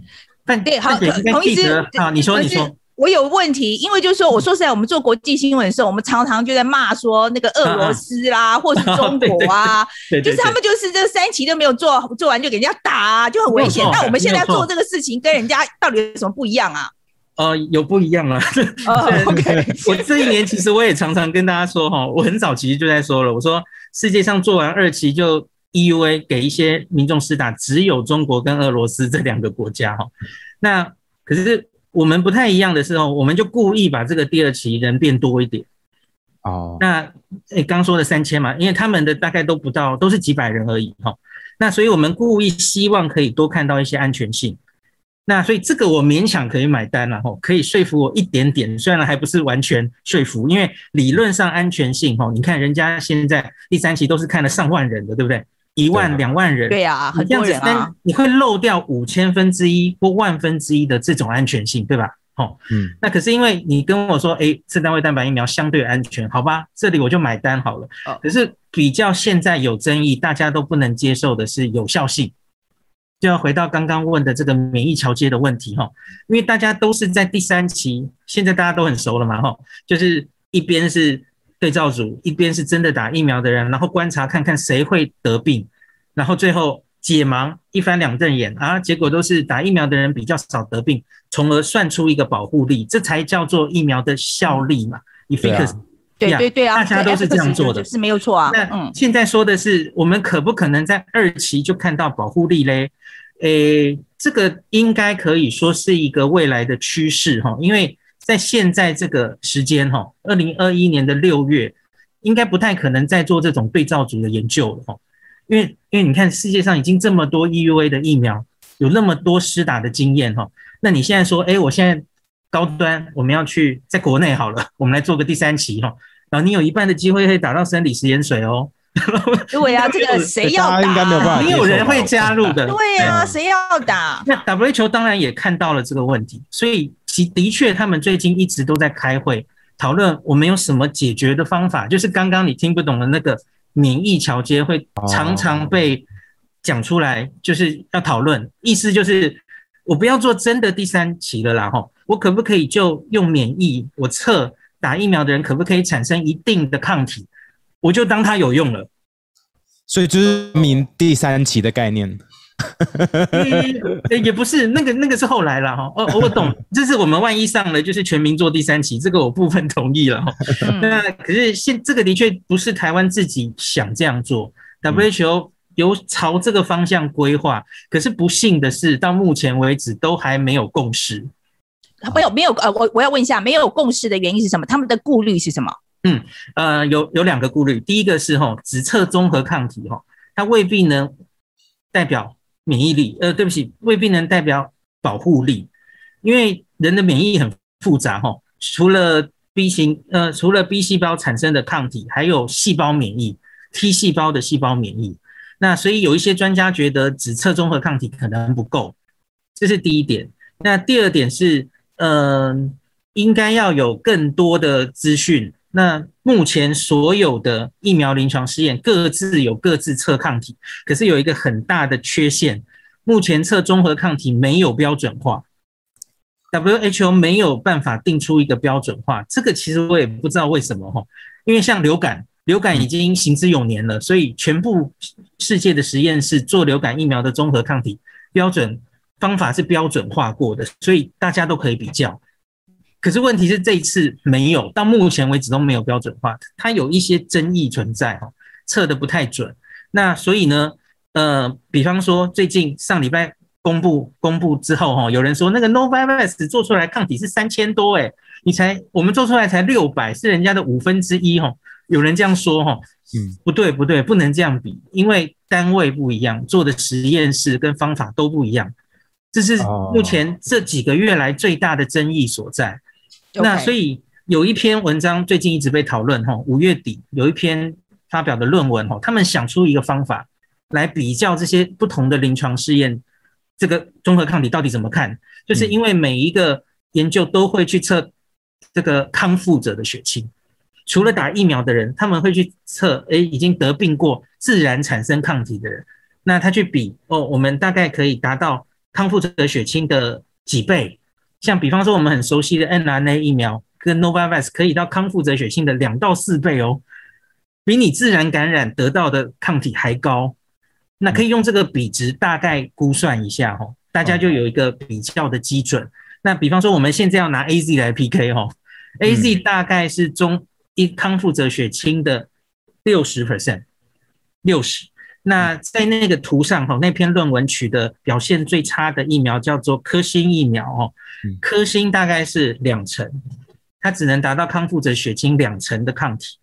但对，好，同意思好，你说，你说。我有问题，因为就是说，我说实在，我们做国际新闻的时候，我们常常就在骂说那个俄罗斯啦，啊、或是中 (laughs) 国啊，就是他们就是这三期都没有做做完就给人家打，啊，就很危险。那我们现在做这个事情，跟人家到底有什么不一样啊？呃，有不一样啊。Uh, (laughs) OK，我这一年其实我也常常跟大家说哈，我很早其实就在说了，我说世界上做完二期就 EUA 给一些民众施打，只有中国跟俄罗斯这两个国家哈。那可是。我们不太一样的时候，我们就故意把这个第二期人变多一点。哦，那诶，刚说的三千嘛，因为他们的大概都不到，都是几百人而已哈。那所以我们故意希望可以多看到一些安全性。那所以这个我勉强可以买单了哈，可以说服我一点点，虽然还不是完全说服，因为理论上安全性哈，你看人家现在第三期都是看了上万人的，对不对？一万两万人，对呀，很多人啊，你会漏掉五千分之一或万分之一的这种安全性，对吧？哦，嗯，那可是因为你跟我说，哎，次单位蛋白疫苗相对安全，好吧，这里我就买单好了。可是比较现在有争议，大家都不能接受的是有效性，就要回到刚刚问的这个免疫桥接的问题哈，因为大家都是在第三期，现在大家都很熟了嘛，哈，就是一边是。对照组一边是真的打疫苗的人，然后观察看看谁会得病，然后最后解盲，一翻两瞪眼啊，结果都是打疫苗的人比较少得病，从而算出一个保护力，这才叫做疫苗的效力嘛。efficacy 对对对啊，大家都是这样做的，是没有错啊。那现在说的是，我们可不可能在二期就看到保护力嘞？诶，这个应该可以说是一个未来的趋势哈，因为在现在这个时间哈，二零二一年的六月，应该不太可能再做这种对照组的研究了哈，因为因为你看世界上已经这么多 EUA 的疫苗，有那么多施打的经验哈，那你现在说，诶，我现在。高端，我们要去在国内好了，我们来做个第三期哈。然后你有一半的机会可以打到生理食盐水哦。(laughs) 对呀、啊，这个谁要打？应该没有办法，没有人会加入的。对呀、啊，谁要打？那 WHO 当然也看到了这个问题，所以其的确他们最近一直都在开会讨论，我们有什么解决的方法。就是刚刚你听不懂的那个免疫桥接会常常被讲出来，就是要讨论，意思就是我不要做真的第三期了啦，哈。我可不可以就用免疫？我测打疫苗的人可不可以产生一定的抗体？我就当它有用了。所以就是明第三期的概念。(laughs) 也也不是，那个那个是后来了哈。哦，我懂，这是我们万一上了，就是全民做第三期，这个我部分同意了哈。(laughs) 那可是现这个的确不是台湾自己想这样做，WHO 有朝这个方向规划，可是不幸的是，到目前为止都还没有共识。没有没有呃，我我要问一下，没有共识的原因是什么？他们的顾虑是什么？嗯呃，有有两个顾虑，第一个是哈，只测综合抗体哈，它未必能代表免疫力，呃，对不起，未必能代表保护力，因为人的免疫很复杂哈，除了 B 型呃，除了 B 细胞产生的抗体，还有细胞免疫，T 细胞的细胞免疫，那所以有一些专家觉得只测综合抗体可能不够，这是第一点。那第二点是。嗯、呃，应该要有更多的资讯。那目前所有的疫苗临床试验各自有各自测抗体，可是有一个很大的缺陷，目前测综合抗体没有标准化，WHO 没有办法定出一个标准化。这个其实我也不知道为什么哈，因为像流感，流感已经行之有年了，所以全部世界的实验室做流感疫苗的综合抗体标准。方法是标准化过的，所以大家都可以比较。可是问题是这一次没有，到目前为止都没有标准化，它有一些争议存在哈，测的不太准。那所以呢，呃，比方说最近上礼拜公布公布之后哈，有人说那个 Novavax 做出来抗体是三千多诶，你才我们做出来才六百，是人家的五分之一哈。有人这样说哈，嗯，不对不对，不能这样比，因为单位不一样，做的实验室跟方法都不一样。这是目前这几个月来最大的争议所在。那所以有一篇文章最近一直被讨论哈，五月底有一篇发表的论文哈，他们想出一个方法来比较这些不同的临床试验，这个综合抗体到底怎么看？就是因为每一个研究都会去测这个康复者的血清，除了打疫苗的人，他们会去测诶，已经得病过自然产生抗体的人，那他去比哦，我们大概可以达到。康复者血清的几倍，像比方说我们很熟悉的 mRNA 疫苗跟 Novavax 可以到康复者血清的两到四倍哦，比你自然感染得到的抗体还高。那可以用这个比值大概估算一下哦，大家就有一个比较的基准。那比方说我们现在要拿 AZ 来 PK 哦，AZ 大概是中一康复者血清的六十 percent，六十。那在那个图上哈，那篇论文取的表现最差的疫苗叫做科兴疫苗哦，科兴大概是两成，它只能达到康复者血清两成的抗体，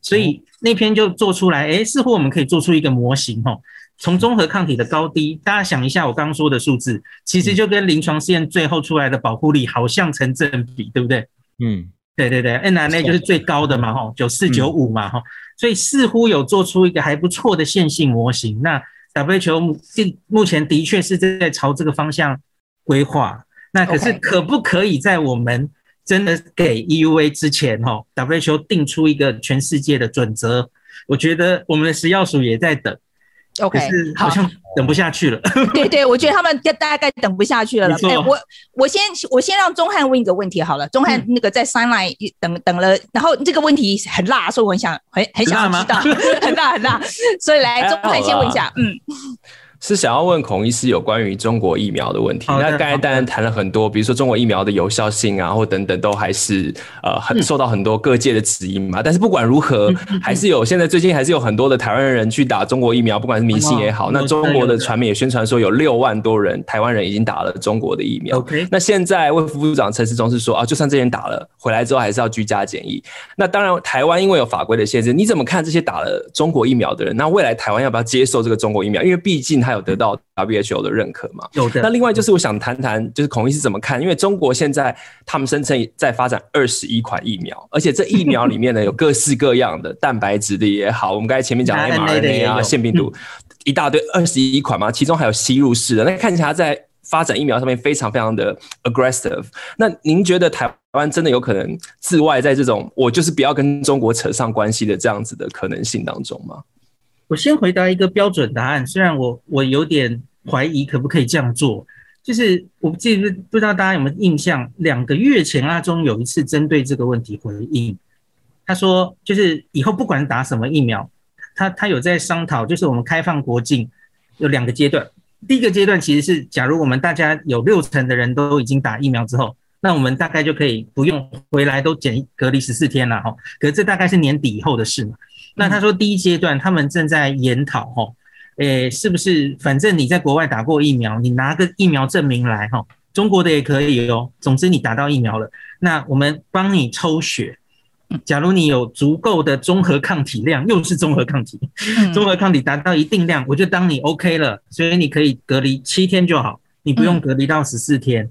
所以那篇就做出来，诶，似乎我们可以做出一个模型哈，从综合抗体的高低，大家想一下我刚刚说的数字，其实就跟临床试验最后出来的保护力好像成正比，对不对？嗯。对对对，mRNA 就是最高的嘛，哈，九四九五嘛，哈，所以似乎有做出一个还不错的线性模型。那 WHO 目目前的确是在朝这个方向规划。那可是可不可以在我们真的给 EUA 之前，哈，WHO 定出一个全世界的准则？我觉得我们的食药署也在等。OK，好像等不下去了。(laughs) 对对，我觉得他们大概等不下去了。哎，我我先我先让钟汉问一个问题好了。钟汉那个在 Sideline 等等了，然后这个问题很辣，所以我很想很很想知道，(laughs) 很辣很辣。所以来，钟汉先问一下，嗯，是想要问孔医师有关于中国疫苗的问题。那刚才当然谈了很多，比如说中国疫苗的有效性啊，或等等，都还是呃很受到很多各界的质疑嘛。但是不管如何，还是有现在最近还是有很多的台湾人去打中国疫苗，不管是迷信也好。那中国的传媒也宣传说有六万多人台湾人已经打了中国的疫苗。那现在卫副部长陈时中是说啊，就算这些人打了回来之后，还是要居家检疫。那当然，台湾因为有法规的限制，你怎么看这些打了中国疫苗的人？那未来台湾要不要接受这个中国疫苗？因为毕竟他有得到 WHO 的认可嘛。有的。那另外就是我想谈谈，就是孔医师怎么看？因为中国现在他们声称在发展二十一款疫苗，而且这疫苗里面呢 (laughs) 有各式各样的蛋白质的也好，我们刚才前面讲的 mRNA 啊、腺病毒一大堆，二十一款嘛，其中还有吸入式的。那看起来在发展疫苗上面非常非常的 aggressive。那您觉得台湾真的有可能自外在这种我就是不要跟中国扯上关系的这样子的可能性当中吗？我先回答一个标准答案，虽然我我有点怀疑可不可以这样做，就是我不记得不知道大家有没有印象，两个月前阿中有一次针对这个问题回应，他说就是以后不管打什么疫苗，他他有在商讨，就是我们开放国境有两个阶段，第一个阶段其实是假如我们大家有六成的人都已经打疫苗之后，那我们大概就可以不用回来都检隔离十四天了哈，可是这大概是年底以后的事嘛。那他说，第一阶段他们正在研讨，哈，诶，是不是？反正你在国外打过疫苗，你拿个疫苗证明来，哈，中国的也可以哦。总之你打到疫苗了，那我们帮你抽血。假如你有足够的综合抗体量，又是综合抗体，综合抗体达到一定量，我就当你 OK 了，所以你可以隔离七天就好，你不用隔离到十四天。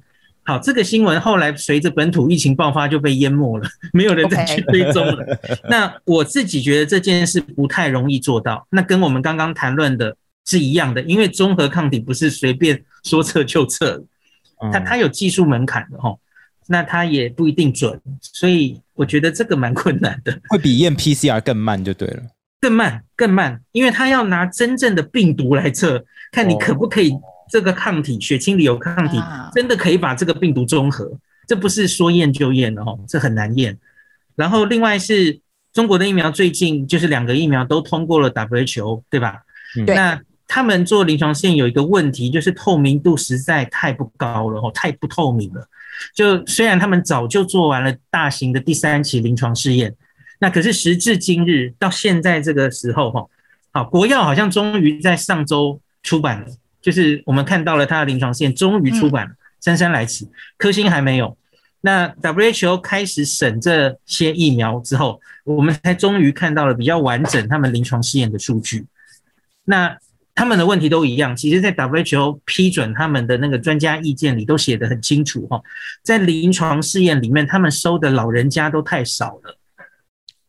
好，这个新闻后来随着本土疫情爆发就被淹没了，没有人再去追踪了。那我自己觉得这件事不太容易做到，那跟我们刚刚谈论的是一样的，因为综合抗体不是随便说测就测，它它有技术门槛的哈，那它也不一定准，所以我觉得这个蛮困难的，会比验 PCR 更慢就对了，更慢更慢，因为它要拿真正的病毒来测，看你可不可以。这个抗体，血清里有抗体，真的可以把这个病毒中和，这不是说验就验的哦，这很难验。然后另外是中国的疫苗，最近就是两个疫苗都通过了 WHO，对吧？对。那他们做临床试验有一个问题，就是透明度实在太不高了哦，太不透明了。就虽然他们早就做完了大型的第三期临床试验，那可是时至今日到现在这个时候哈，好，国药好像终于在上周出版了。就是我们看到了它的临床试验终于出版了，姗姗来迟，科兴还没有。那 WHO 开始审这些疫苗之后，我们才终于看到了比较完整他们临床试验的数据。那他们的问题都一样，其实，在 WHO 批准他们的那个专家意见里都写得很清楚哈，在临床试验里面，他们收的老人家都太少了。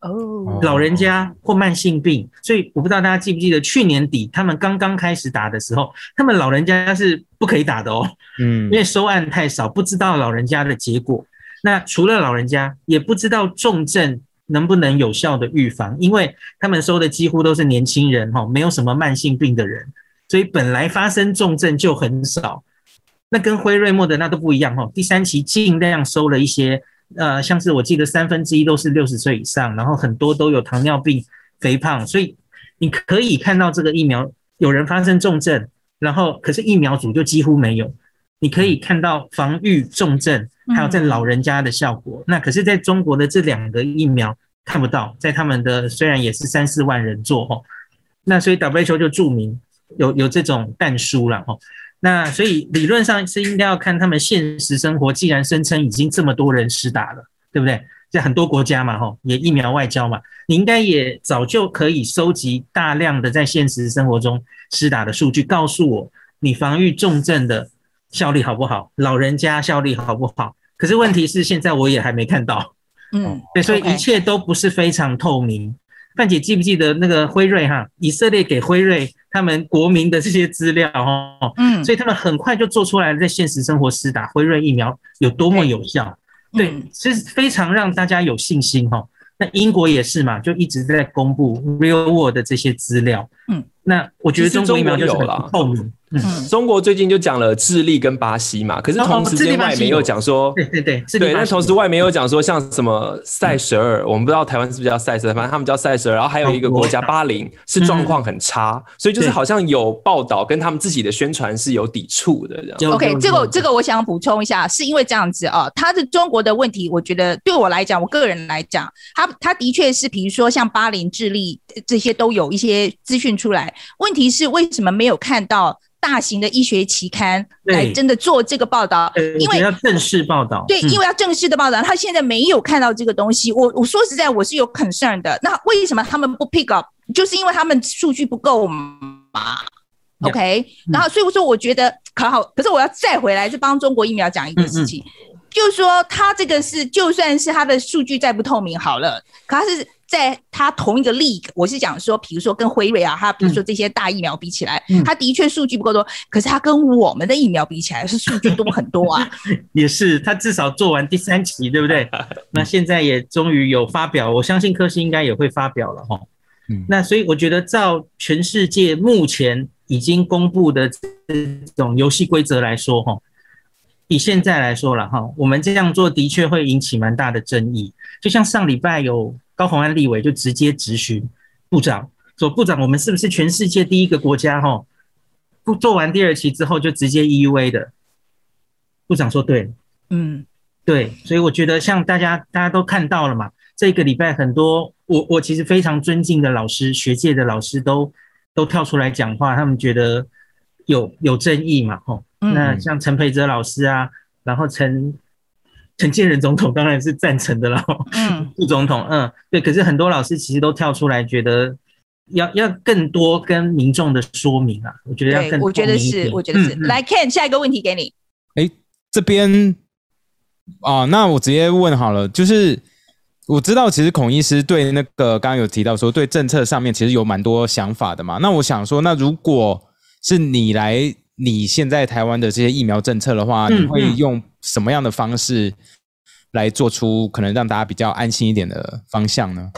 哦，老人家或慢性病，所以我不知道大家记不记得去年底他们刚刚开始打的时候，他们老人家是不可以打的哦，嗯，因为收案太少，不知道老人家的结果。那除了老人家，也不知道重症能不能有效的预防，因为他们收的几乎都是年轻人哈，没有什么慢性病的人，所以本来发生重症就很少。那跟辉瑞、莫德纳都不一样哈，第三期尽量收了一些。呃，像是我记得三分之一都是六十岁以上，然后很多都有糖尿病、肥胖，所以你可以看到这个疫苗有人发生重症，然后可是疫苗组就几乎没有。你可以看到防御重症，还有在老人家的效果。那可是在中国的这两个疫苗看不到，在他们的虽然也是三四万人做哦，那所以 WHO 就注明有有这种但书了哦。那所以理论上是应该要看他们现实生活，既然声称已经这么多人施打了，对不对？在很多国家嘛，吼，也疫苗外交嘛，你应该也早就可以收集大量的在现实生活中施打的数据，告诉我你防御重症的效力好不好，老人家效力好不好？可是问题是现在我也还没看到，嗯，对，所以一切都不是非常透明。范姐记不记得那个辉瑞哈？以色列给辉瑞他们国民的这些资料哦，嗯，所以他们很快就做出来了，在现实生活施打辉瑞疫苗有多么有效，对，其实非常让大家有信心哈。那英国也是嘛，就一直在公布 real world 的这些资料，嗯，那我觉得中国疫苗就是很透明。嗯，中国最近就讲了智利跟巴西嘛，可是同时间外媒又讲说，对对对，对，那同时外媒又讲说，像什么塞舌尔，我们不知道台湾是不是叫塞舌尔，反正他们叫塞舌尔，然后还有一个国家巴林是状况很差，所以就是好像有报道跟他们自己的宣传是有抵触的这样。OK，这个这个我想补充一下，是因为这样子啊，他的中国的问题，我觉得对我来讲，我个人来讲，他他的确是，比如说像巴林、智利这些都有一些资讯出来，问题是为什么没有看到？大型的医学期刊来真的做这个报道，因为要正式报道。对，因为要正式的报道，他现在没有看到这个东西。我我说实在，我是有 concern 的。那为什么他们不 pick up？就是因为他们数据不够嘛。OK，然后所以我说，我觉得可好。可是我要再回来，是帮中国疫苗讲一个事情，就是说他这个是，就算是他的数据再不透明好了，可他是。在它同一个 league，我是讲说，比如说跟辉瑞啊，它比如说这些大疫苗比起来，嗯、他的确数据不够多，可是它跟我们的疫苗比起来是数据多很多啊。(laughs) 也是，他至少做完第三期，对不对？(laughs) 那现在也终于有发表，我相信科兴应该也会发表了哈。嗯，那所以我觉得照全世界目前已经公布的这种游戏规则来说哈，以现在来说了哈，我们这样做的确会引起蛮大的争议，就像上礼拜有。高鸿安立委就直接质询部长说：“部长，我们是不是全世界第一个国家？哈，不做完第二期之后就直接 EUA 的？”部长说：“对，嗯，对。”所以我觉得，像大家大家都看到了嘛，这个礼拜很多我我其实非常尊敬的老师、学界的老师都都跳出来讲话，他们觉得有有争议嘛，哈。那像陈培哲老师啊，然后陈。陈建仁总统当然是赞成的了，嗯，(laughs) 副总统，嗯，对，可是很多老师其实都跳出来，觉得要要更多跟民众的说明啊，我觉得要更多，我觉得是，我觉得是。嗯、来，Ken，下一个问题给你。哎，这边啊，那我直接问好了，就是我知道，其实孔医师对那个刚刚有提到说，对政策上面其实有蛮多想法的嘛。那我想说，那如果是你来，你现在台湾的这些疫苗政策的话，你会用什么样的方式来做出可能让大家比较安心一点的方向呢？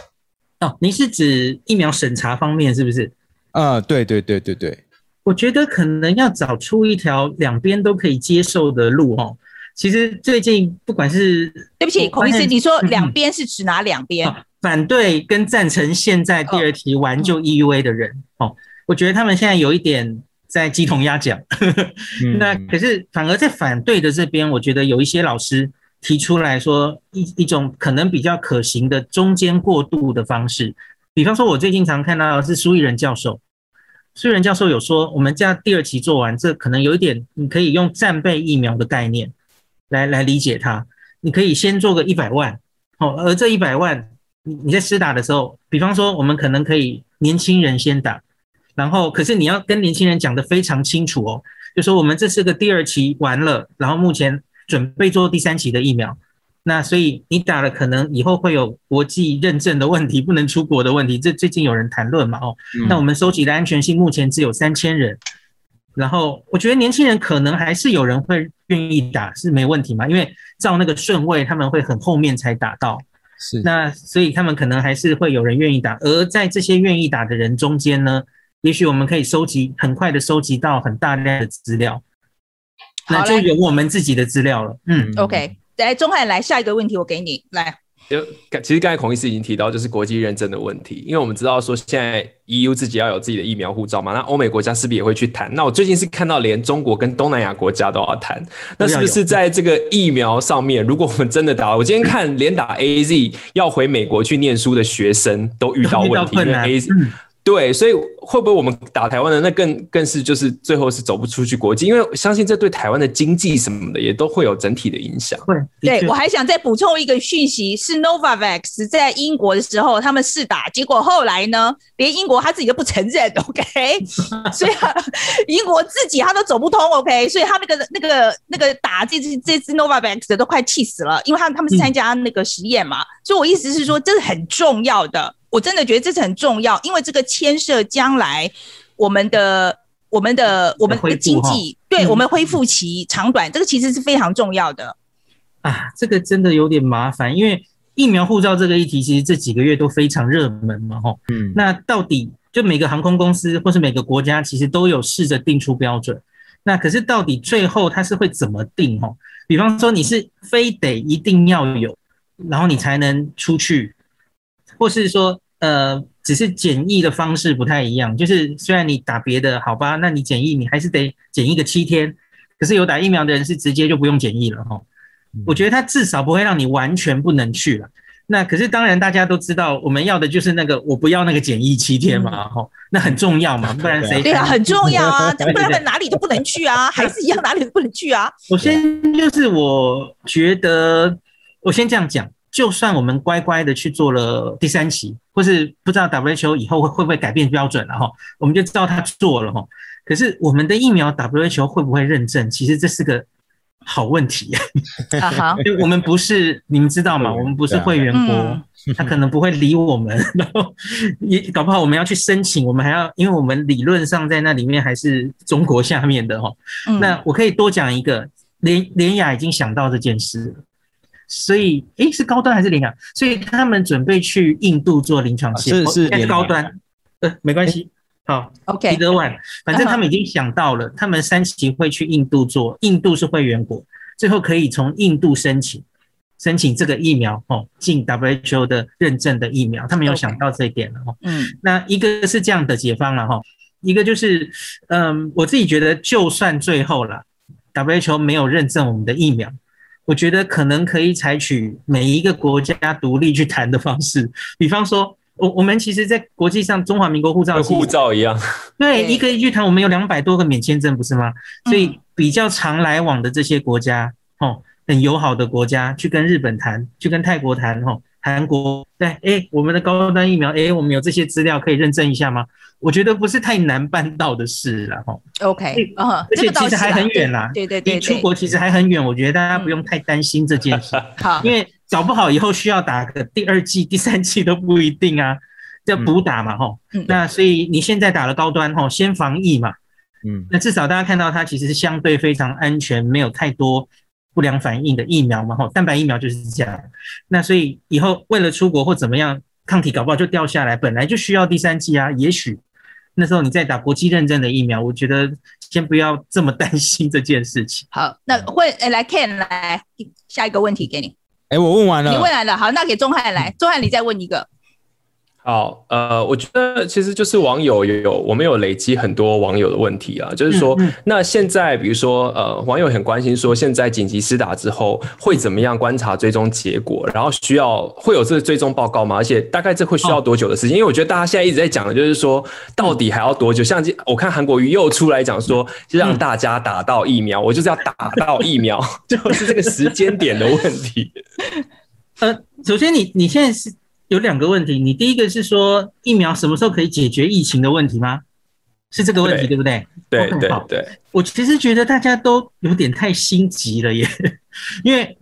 哦，您是指疫苗审查方面是不是？呃，对对对对对，我觉得可能要找出一条两边都可以接受的路哦。其实最近不管是对不起，孔医师，你说两边是指哪两边？哦，反对跟赞成现在第二期完就 EUA 的人哦，我觉得他们现在有一点。在鸡同鸭讲，(laughs) 那可是反而在反对的这边，我觉得有一些老师提出来说一一种可能比较可行的中间过渡的方式，比方说，我最近常看到的是苏益仁教授，苏益仁教授有说，我们家第二期做完，这可能有一点，你可以用战备疫苗的概念来来理解它，你可以先做个一百万，哦，而这一百万，你你在施打的时候，比方说，我们可能可以年轻人先打。然后，可是你要跟年轻人讲得非常清楚哦，就说我们这是个第二期完了，然后目前准备做第三期的疫苗，那所以你打了，可能以后会有国际认证的问题，不能出国的问题，这最近有人谈论嘛，哦，那我们收集的安全性目前只有三千人，然后我觉得年轻人可能还是有人会愿意打，是没问题嘛，因为照那个顺位，他们会很后面才打到，是，那所以他们可能还是会有人愿意打，而在这些愿意打的人中间呢，也许我们可以收集很快的收集到很大量的资料，那就有我们自己的资料了。嗯，OK，来钟汉来下一个问题，我给你来。就其实刚才孔医师已经提到，就是国际认证的问题，因为我们知道说现在 EU 自己要有自己的疫苗护照嘛，那欧美国家是不是也会去谈？那我最近是看到连中国跟东南亚国家都要谈，那是不是在这个疫苗上面，如果我们真的打，我今天看连打 AZ 要回美国去念书的学生都遇到问题，因为 AZ。对，所以会不会我们打台湾的那更更是就是最后是走不出去国际？因为相信这对台湾的经济什么的也都会有整体的影响。对，对我还想再补充一个讯息，是 Novavax 在英国的时候他们试打，结果后来呢，连英国他自己都不承认，OK？(laughs) 所以英国自己他都走不通，OK？所以他那个那个那个打这支这支 Novavax 的都快气死了，因为他他们是参加那个实验嘛，嗯、所以我意思是说这是很重要的。我真的觉得这是很重要，因为这个牵涉将来我们的、我们的、我们的经济，对我们恢复期长短，这个其实是非常重要的。啊，这个真的有点麻烦，因为疫苗护照这个议题，其实这几个月都非常热门嘛，吼。嗯。那到底就每个航空公司或是每个国家其实都有试着定出标准。那可是到底最后它是会怎么定？吼，比方说你是非得一定要有，然后你才能出去，或是说呃，只是检疫的方式不太一样。就是虽然你打别的好吧，那你检疫你还是得检疫个七天。可是有打疫苗的人是直接就不用检疫了哈。我觉得他至少不会让你完全不能去了。那可是当然大家都知道，我们要的就是那个我不要那个检疫七天嘛哈。那很重要嘛，(laughs) 不然谁？对啊，很重要啊，(laughs) 不然他们哪里都不能去啊，还是一样哪里都不能去啊。(laughs) 首先就是我觉得，我先这样讲，就算我们乖乖的去做了第三期，或是不知道 WHO 以后会会不会改变标准了哈，我们就知道他做了哈。可是我们的疫苗 WHO 会不会认证？其实这是个好问题。因为我们不是，你们知道吗？我们不是会员国，他可能不会理我们。然后也搞不好我们要去申请，我们还要，因为我们理论上在那里面还是中国下面的哈。那我可以多讲一个，连连雅已经想到这件事了，所以诶，是高端还是联亚？所以他们准备去印度做临床试验，是是高端，呃，没关系。好，OK，彼得万，反正他们已经想到了，他们三期会去印度做，印度是会员国，最后可以从印度申请申请这个疫苗哦，进 WHO 的认证的疫苗，他们有想到这一点了哈。嗯，那一个是这样的解方了哈，一个就是，嗯，我自己觉得，就算最后了 WHO 没有认证我们的疫苗，我觉得可能可以采取每一个国家独立去谈的方式，比方说。我我们其实，在国际上，中华民国护照护照一样，对，一个一句谈，我们有两百多个免签证，不是吗？所以比较常来往的这些国家，哦，很友好的国家，去跟日本谈，去跟泰国谈，哦，韩国，对，哎，我们的高端疫苗，哎，我们有这些资料可以认证一下吗？我觉得不是太难办到的事了，哈。OK，而且其实还很远啦，对对对，出国其实还很远，我觉得大家不用太担心这件事，(laughs) 好，因为。搞不好以后需要打个第二剂、第三剂都不一定啊，要补打嘛，吼。那所以你现在打了高端，吼，先防疫嘛。嗯。那至少大家看到它其实是相对非常安全，没有太多不良反应的疫苗嘛，吼。蛋白疫苗就是这样。那所以以后为了出国或怎么样，抗体搞不好就掉下来，本来就需要第三剂啊。也许那时候你在打国际认证的疫苗，我觉得先不要这么担心这件事情。好，那会诶来 Ken 来下一个问题给你。哎，我问完了。你问完了，好，那给钟汉来，钟汉你再问一个。好，呃，我觉得其实就是网友有我们有累积很多网友的问题啊，就是说，嗯嗯、那现在比如说，呃，网友很关心说，现在紧急施打之后会怎么样观察追踪结果，然后需要会有这个追踪报告吗？而且大概这会需要多久的时间？哦、因为我觉得大家现在一直在讲的就是说，到底还要多久？像我看韩国瑜又出来讲说，就让大家打到疫苗，嗯、我就是要打到疫苗，(laughs) 就是这个时间点的问题。(laughs) 呃，首先你你现在是。有两个问题，你第一个是说疫苗什么时候可以解决疫情的问题吗？是这个问题对，对不对？对对对。我其实觉得大家都有点太心急了耶，(laughs) 因为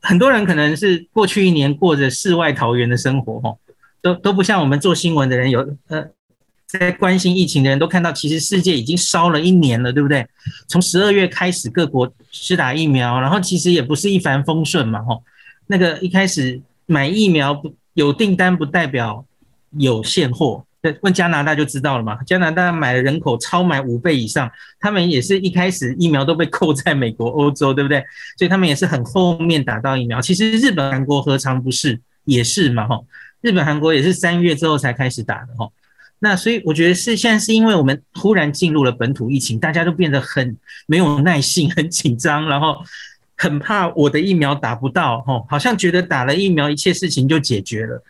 很多人可能是过去一年过着世外桃源的生活，哈，都都不像我们做新闻的人有呃，在关心疫情的人都看到，其实世界已经烧了一年了，对不对？从十二月开始各国施打疫苗，然后其实也不是一帆风顺嘛，哈，那个一开始买疫苗不。有订单不代表有现货，问加拿大就知道了嘛。加拿大买的人口超买五倍以上，他们也是一开始疫苗都被扣在美国、欧洲，对不对？所以他们也是很后面打到疫苗。其实日本、韩国何尝不是也是嘛？哈，日本、韩国也是三月之后才开始打的哈。那所以我觉得是现在是因为我们突然进入了本土疫情，大家都变得很没有耐性、很紧张，然后。很怕我的疫苗打不到，吼，好像觉得打了疫苗一切事情就解决了，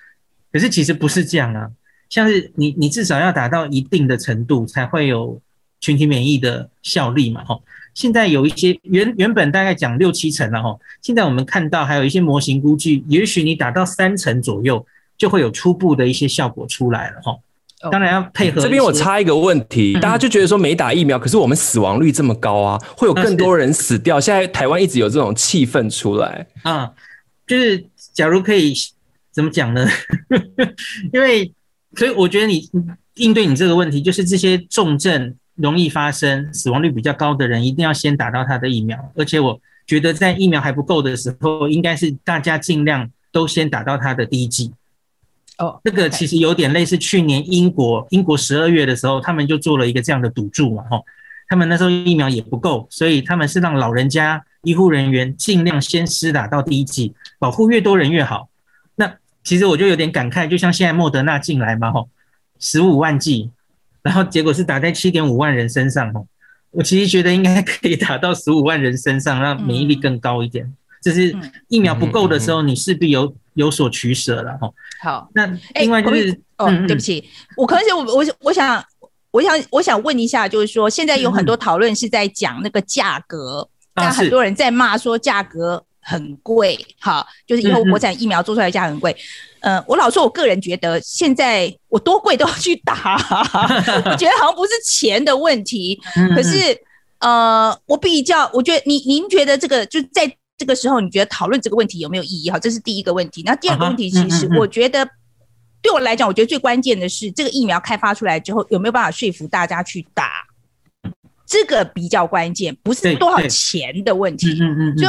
可是其实不是这样啊。像是你，你至少要达到一定的程度才会有群体免疫的效力嘛，吼。现在有一些原原本大概讲六七成了，吼，现在我们看到还有一些模型估计，也许你打到三成左右就会有初步的一些效果出来了，吼。当然要配合。这边我插一个问题，大家就觉得说没打疫苗，可是我们死亡率这么高啊，会有更多人死掉。现在台湾一直有这种气氛出来啊，就是假如可以怎么讲呢？(laughs) 因为所以我觉得你应对你这个问题，就是这些重症容易发生、死亡率比较高的人，一定要先打到他的疫苗。而且我觉得在疫苗还不够的时候，应该是大家尽量都先打到他的第一剂。哦，这个其实有点类似去年英国，英国十二月的时候，他们就做了一个这样的赌注嘛，哈，他们那时候疫苗也不够，所以他们是让老人家、医护人员尽量先施打到第一剂，保护越多人越好。那其实我就有点感慨，就像现在莫德纳进来嘛，哈，十五万剂，然后结果是打在七点五万人身上，哈，我其实觉得应该可以打到十五万人身上，让免疫力更高一点。就是疫苗不够的时候，你势必有有所取舍了哈。好，那另外就是、欸、哦，对不起，我可能是我我我想我想我想问一下，就是说现在有很多讨论是在讲那个价格，但很多人在骂说价格很贵，好，就是以后国产疫苗做出来价很贵。嗯，我老说我个人觉得现在我多贵都要去打，(laughs) 我觉得好像不是钱的问题，可是呃，我比较，我觉得您您觉得这个就在。这个时候，你觉得讨论这个问题有没有意义？哈，这是第一个问题。那第二个问题，其实我觉得对我来讲，我觉得最关键的是这个疫苗开发出来之后，有没有办法说服大家去打？这个比较关键，不是多少钱的问题。嗯嗯。就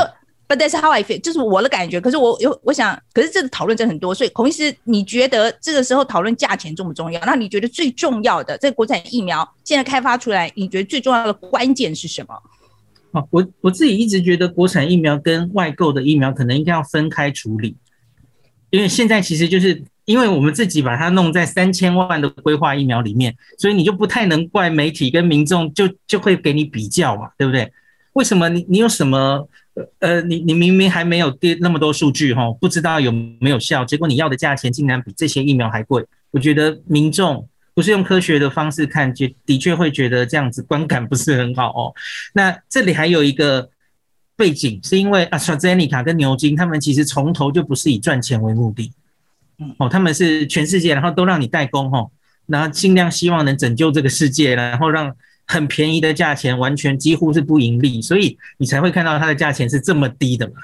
But that's how I feel，就是我的感觉。可是我有我想，可是这个讨论真的很多。所以孔医师，你觉得这个时候讨论价钱重不重要？那你觉得最重要的这个国产疫苗现在开发出来，你觉得最重要的关键是什么？啊我我自己一直觉得国产疫苗跟外购的疫苗可能应该要分开处理，因为现在其实就是因为我们自己把它弄在三千万的规划疫苗里面，所以你就不太能怪媒体跟民众就就会给你比较嘛，对不对？为什么你你有什么呃你你明明还没有跌那么多数据哈，不知道有没有效，结果你要的价钱竟然比这些疫苗还贵，我觉得民众。不是用科学的方式看，就的确会觉得这样子观感不是很好哦。(laughs) 那这里还有一个背景，是因为啊，AstraZeneca 跟牛津他们其实从头就不是以赚钱为目的，哦，他们是全世界，然后都让你代工哈，然后尽量希望能拯救这个世界，然后让很便宜的价钱，完全几乎是不盈利，所以你才会看到它的价钱是这么低的嘛。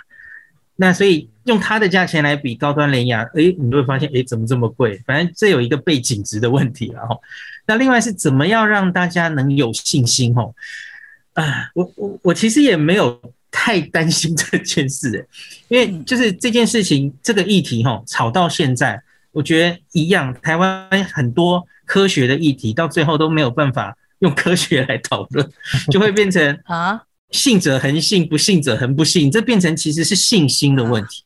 那所以用它的价钱来比高端联亚，诶，你就会发现，诶，怎么这么贵？反正这有一个背景值的问题了哈。那另外是怎么样让大家能有信心？哈，啊，我我我其实也没有太担心这件事，诶，因为就是这件事情这个议题哈，吵到现在，我觉得一样，台湾很多科学的议题到最后都没有办法用科学来讨论，(laughs) 就会变成啊。信者恒信，不信者恒不信，这变成其实是信心的问题。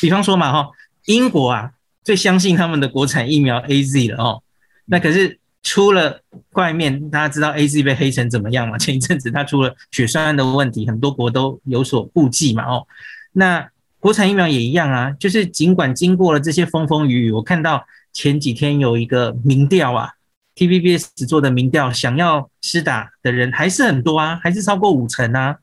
比方说嘛，哈，英国啊最相信他们的国产疫苗 AZ 了哦。那可是出了怪面，大家知道 AZ 被黑成怎么样嘛？(laughs) 前一阵子它出了血栓的问题，很多国都有所顾忌嘛。哦，那国产疫苗也一样啊，就是尽管经过了这些风风雨雨，我看到前几天有一个民调啊。TVBS 做的民调，想要施打的人还是很多啊，还是超过五成啊。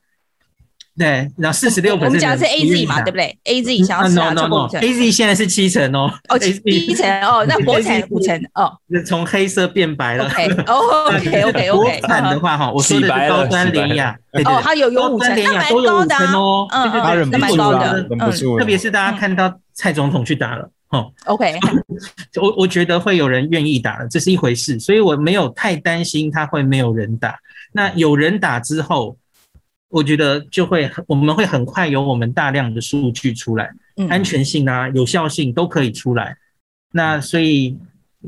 对，然后四十六，我们讲的是 AZ 嘛，对不对？AZ 想要施打超过五成，AZ 现在是七成哦。哦，七成哦，那 (laughs) 国产五成哦。从黑色变白了。OK，OK，OK，OK。(laughs) 国产的话哈，我说的是高端联雅。哦，它有有五成，那蛮高的哦。嗯嗯，那蛮高的。嗯，特别是大家看到蔡总统去打了。哦，OK，(laughs) 我我觉得会有人愿意打了，这是一回事，所以我没有太担心他会没有人打。那有人打之后，我觉得就会我们会很快有我们大量的数据出来，安全性啊、有效性都可以出来。那所以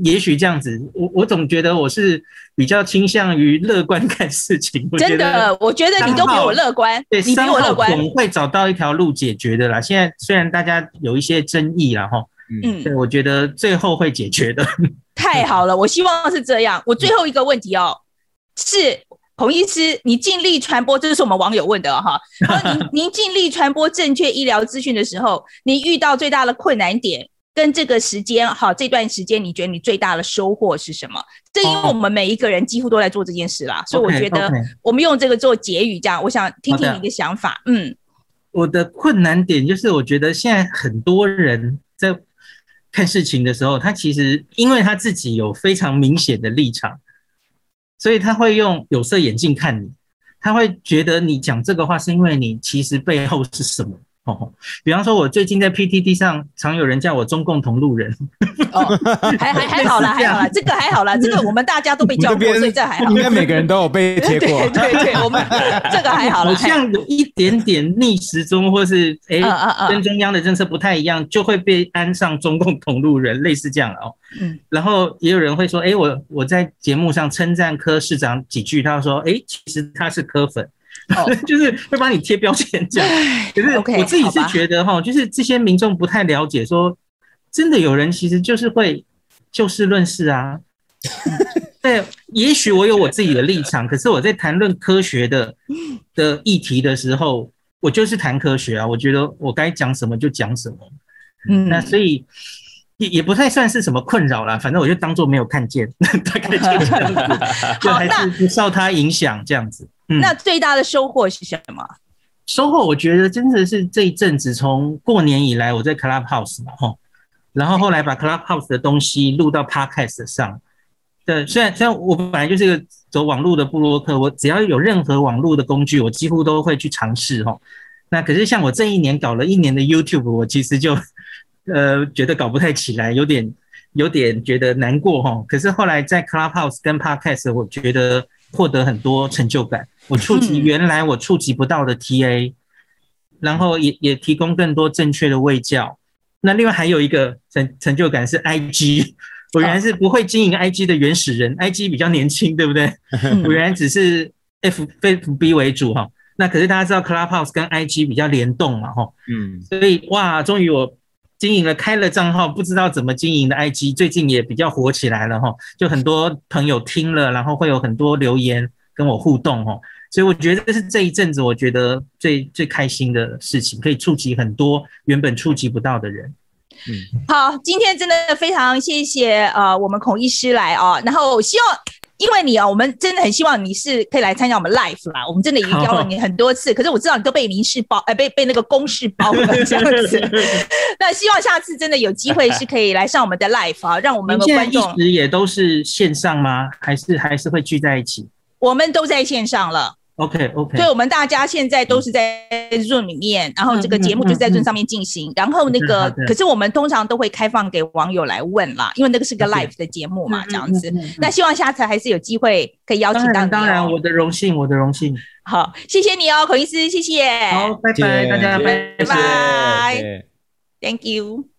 也许这样子，我我总觉得我是比较倾向于乐观看事情。真的，我觉得你都比我乐观，对，你比我乐观，总会找到一条路解决的啦。现在虽然大家有一些争议啦，哈。嗯，对，我觉得最后会解决的。(laughs) 太好了，我希望是这样。我最后一个问题哦，是孔医师，你尽力传播，这是我们网友问的哈。(laughs) 您您尽力传播正确医疗资讯的时候，你遇到最大的困难点跟这个时间哈，这段时间你觉得你最大的收获是什么？这因为我们每一个人几乎都在做这件事啦，所以我觉得我们用这个做结语，这样我想听听你的想法。嗯，我的困难点就是我觉得现在很多人在。看事情的时候，他其实因为他自己有非常明显的立场，所以他会用有色眼镜看你，他会觉得你讲这个话是因为你其实背后是什么，哦，比方说，我最近在 PTT 上常有人叫我中共同路人。哦，还还还好啦，(laughs) 还好啦，这个还好啦，(laughs) 这个我们大家都被叫过，所以这还好。应该每个人都有被贴过。(laughs) 对对对，我们这个还好啦。好像有一点点逆时钟，或是哎、欸，跟中央的政策不太一样，就会被安上中共同路人，类似这样哦。嗯。然后也有人会说，哎、欸，我我在节目上称赞柯市长几句，他说，哎、欸，其实他是柯粉。哦，(laughs) 就是会帮你贴标签这样，可是我自己是觉得哈，就是这些民众不太了解，说真的有人其实就是会就事论事啊。(laughs) 对，也许我有我自己的立场，可是我在谈论科学的的议题的时候，我就是谈科学啊。我觉得我该讲什么就讲什么，嗯，那所以也也不太算是什么困扰啦，反正我就当做没有看见，(laughs) 大概就这样子，就还是不受他影响这样子。嗯、那最大的收获是什么？收获我觉得真的是这一阵子，从过年以来我在 Clubhouse 嘛，吼，然后后来把 Clubhouse 的东西录到 Podcast 上。对，虽然虽然我本来就是一个走网络的布洛克，我只要有任何网络的工具，我几乎都会去尝试吼。那可是像我这一年搞了一年的 YouTube，我其实就呃觉得搞不太起来，有点有点觉得难过吼。可是后来在 Clubhouse 跟 Podcast，我觉得获得很多成就感。我触及原来我触及不到的 TA，然后也也提供更多正确的卫教。那另外还有一个成成就感是 IG，我原来是不会经营 IG 的原始人，IG 比较年轻，对不对？(laughs) 我原来只是 F FB 为主哈。那可是大家知道 Clubhouse 跟 IG 比较联动嘛哈，嗯，所以哇，终于我经营了开了账号，不知道怎么经营的 IG，最近也比较火起来了哈，就很多朋友听了，然后会有很多留言跟我互动哈。所以我觉得这是这一阵子我觉得最最开心的事情，可以触及很多原本触及不到的人。嗯，好，今天真的非常谢谢呃我们孔医师来哦，然后希望因为你啊，我们真的很希望你是可以来参加我们 live 啦。我们真的已经邀了你很多次，可是我知道你都被民事包，哎、呃，被被那个公事包了这样子。(laughs) 那希望下次真的有机会是可以来上我们的 live 啊，让我们的观众一直也都是线上吗？还是还是会聚在一起？我们都在线上了。OK OK，所以我们大家现在都是在 Zoom 里面，然后这个节目就是在 Zoom 上面进行，然后那个可是我们通常都会开放给网友来问啦，因为那个是个 live 的节目嘛，这样子。那希望下次还是有机会可以邀请到你。当然，我的荣幸，我的荣幸。好，谢谢你哦，孔医师，谢谢。好，拜拜，大家拜拜，Thank you。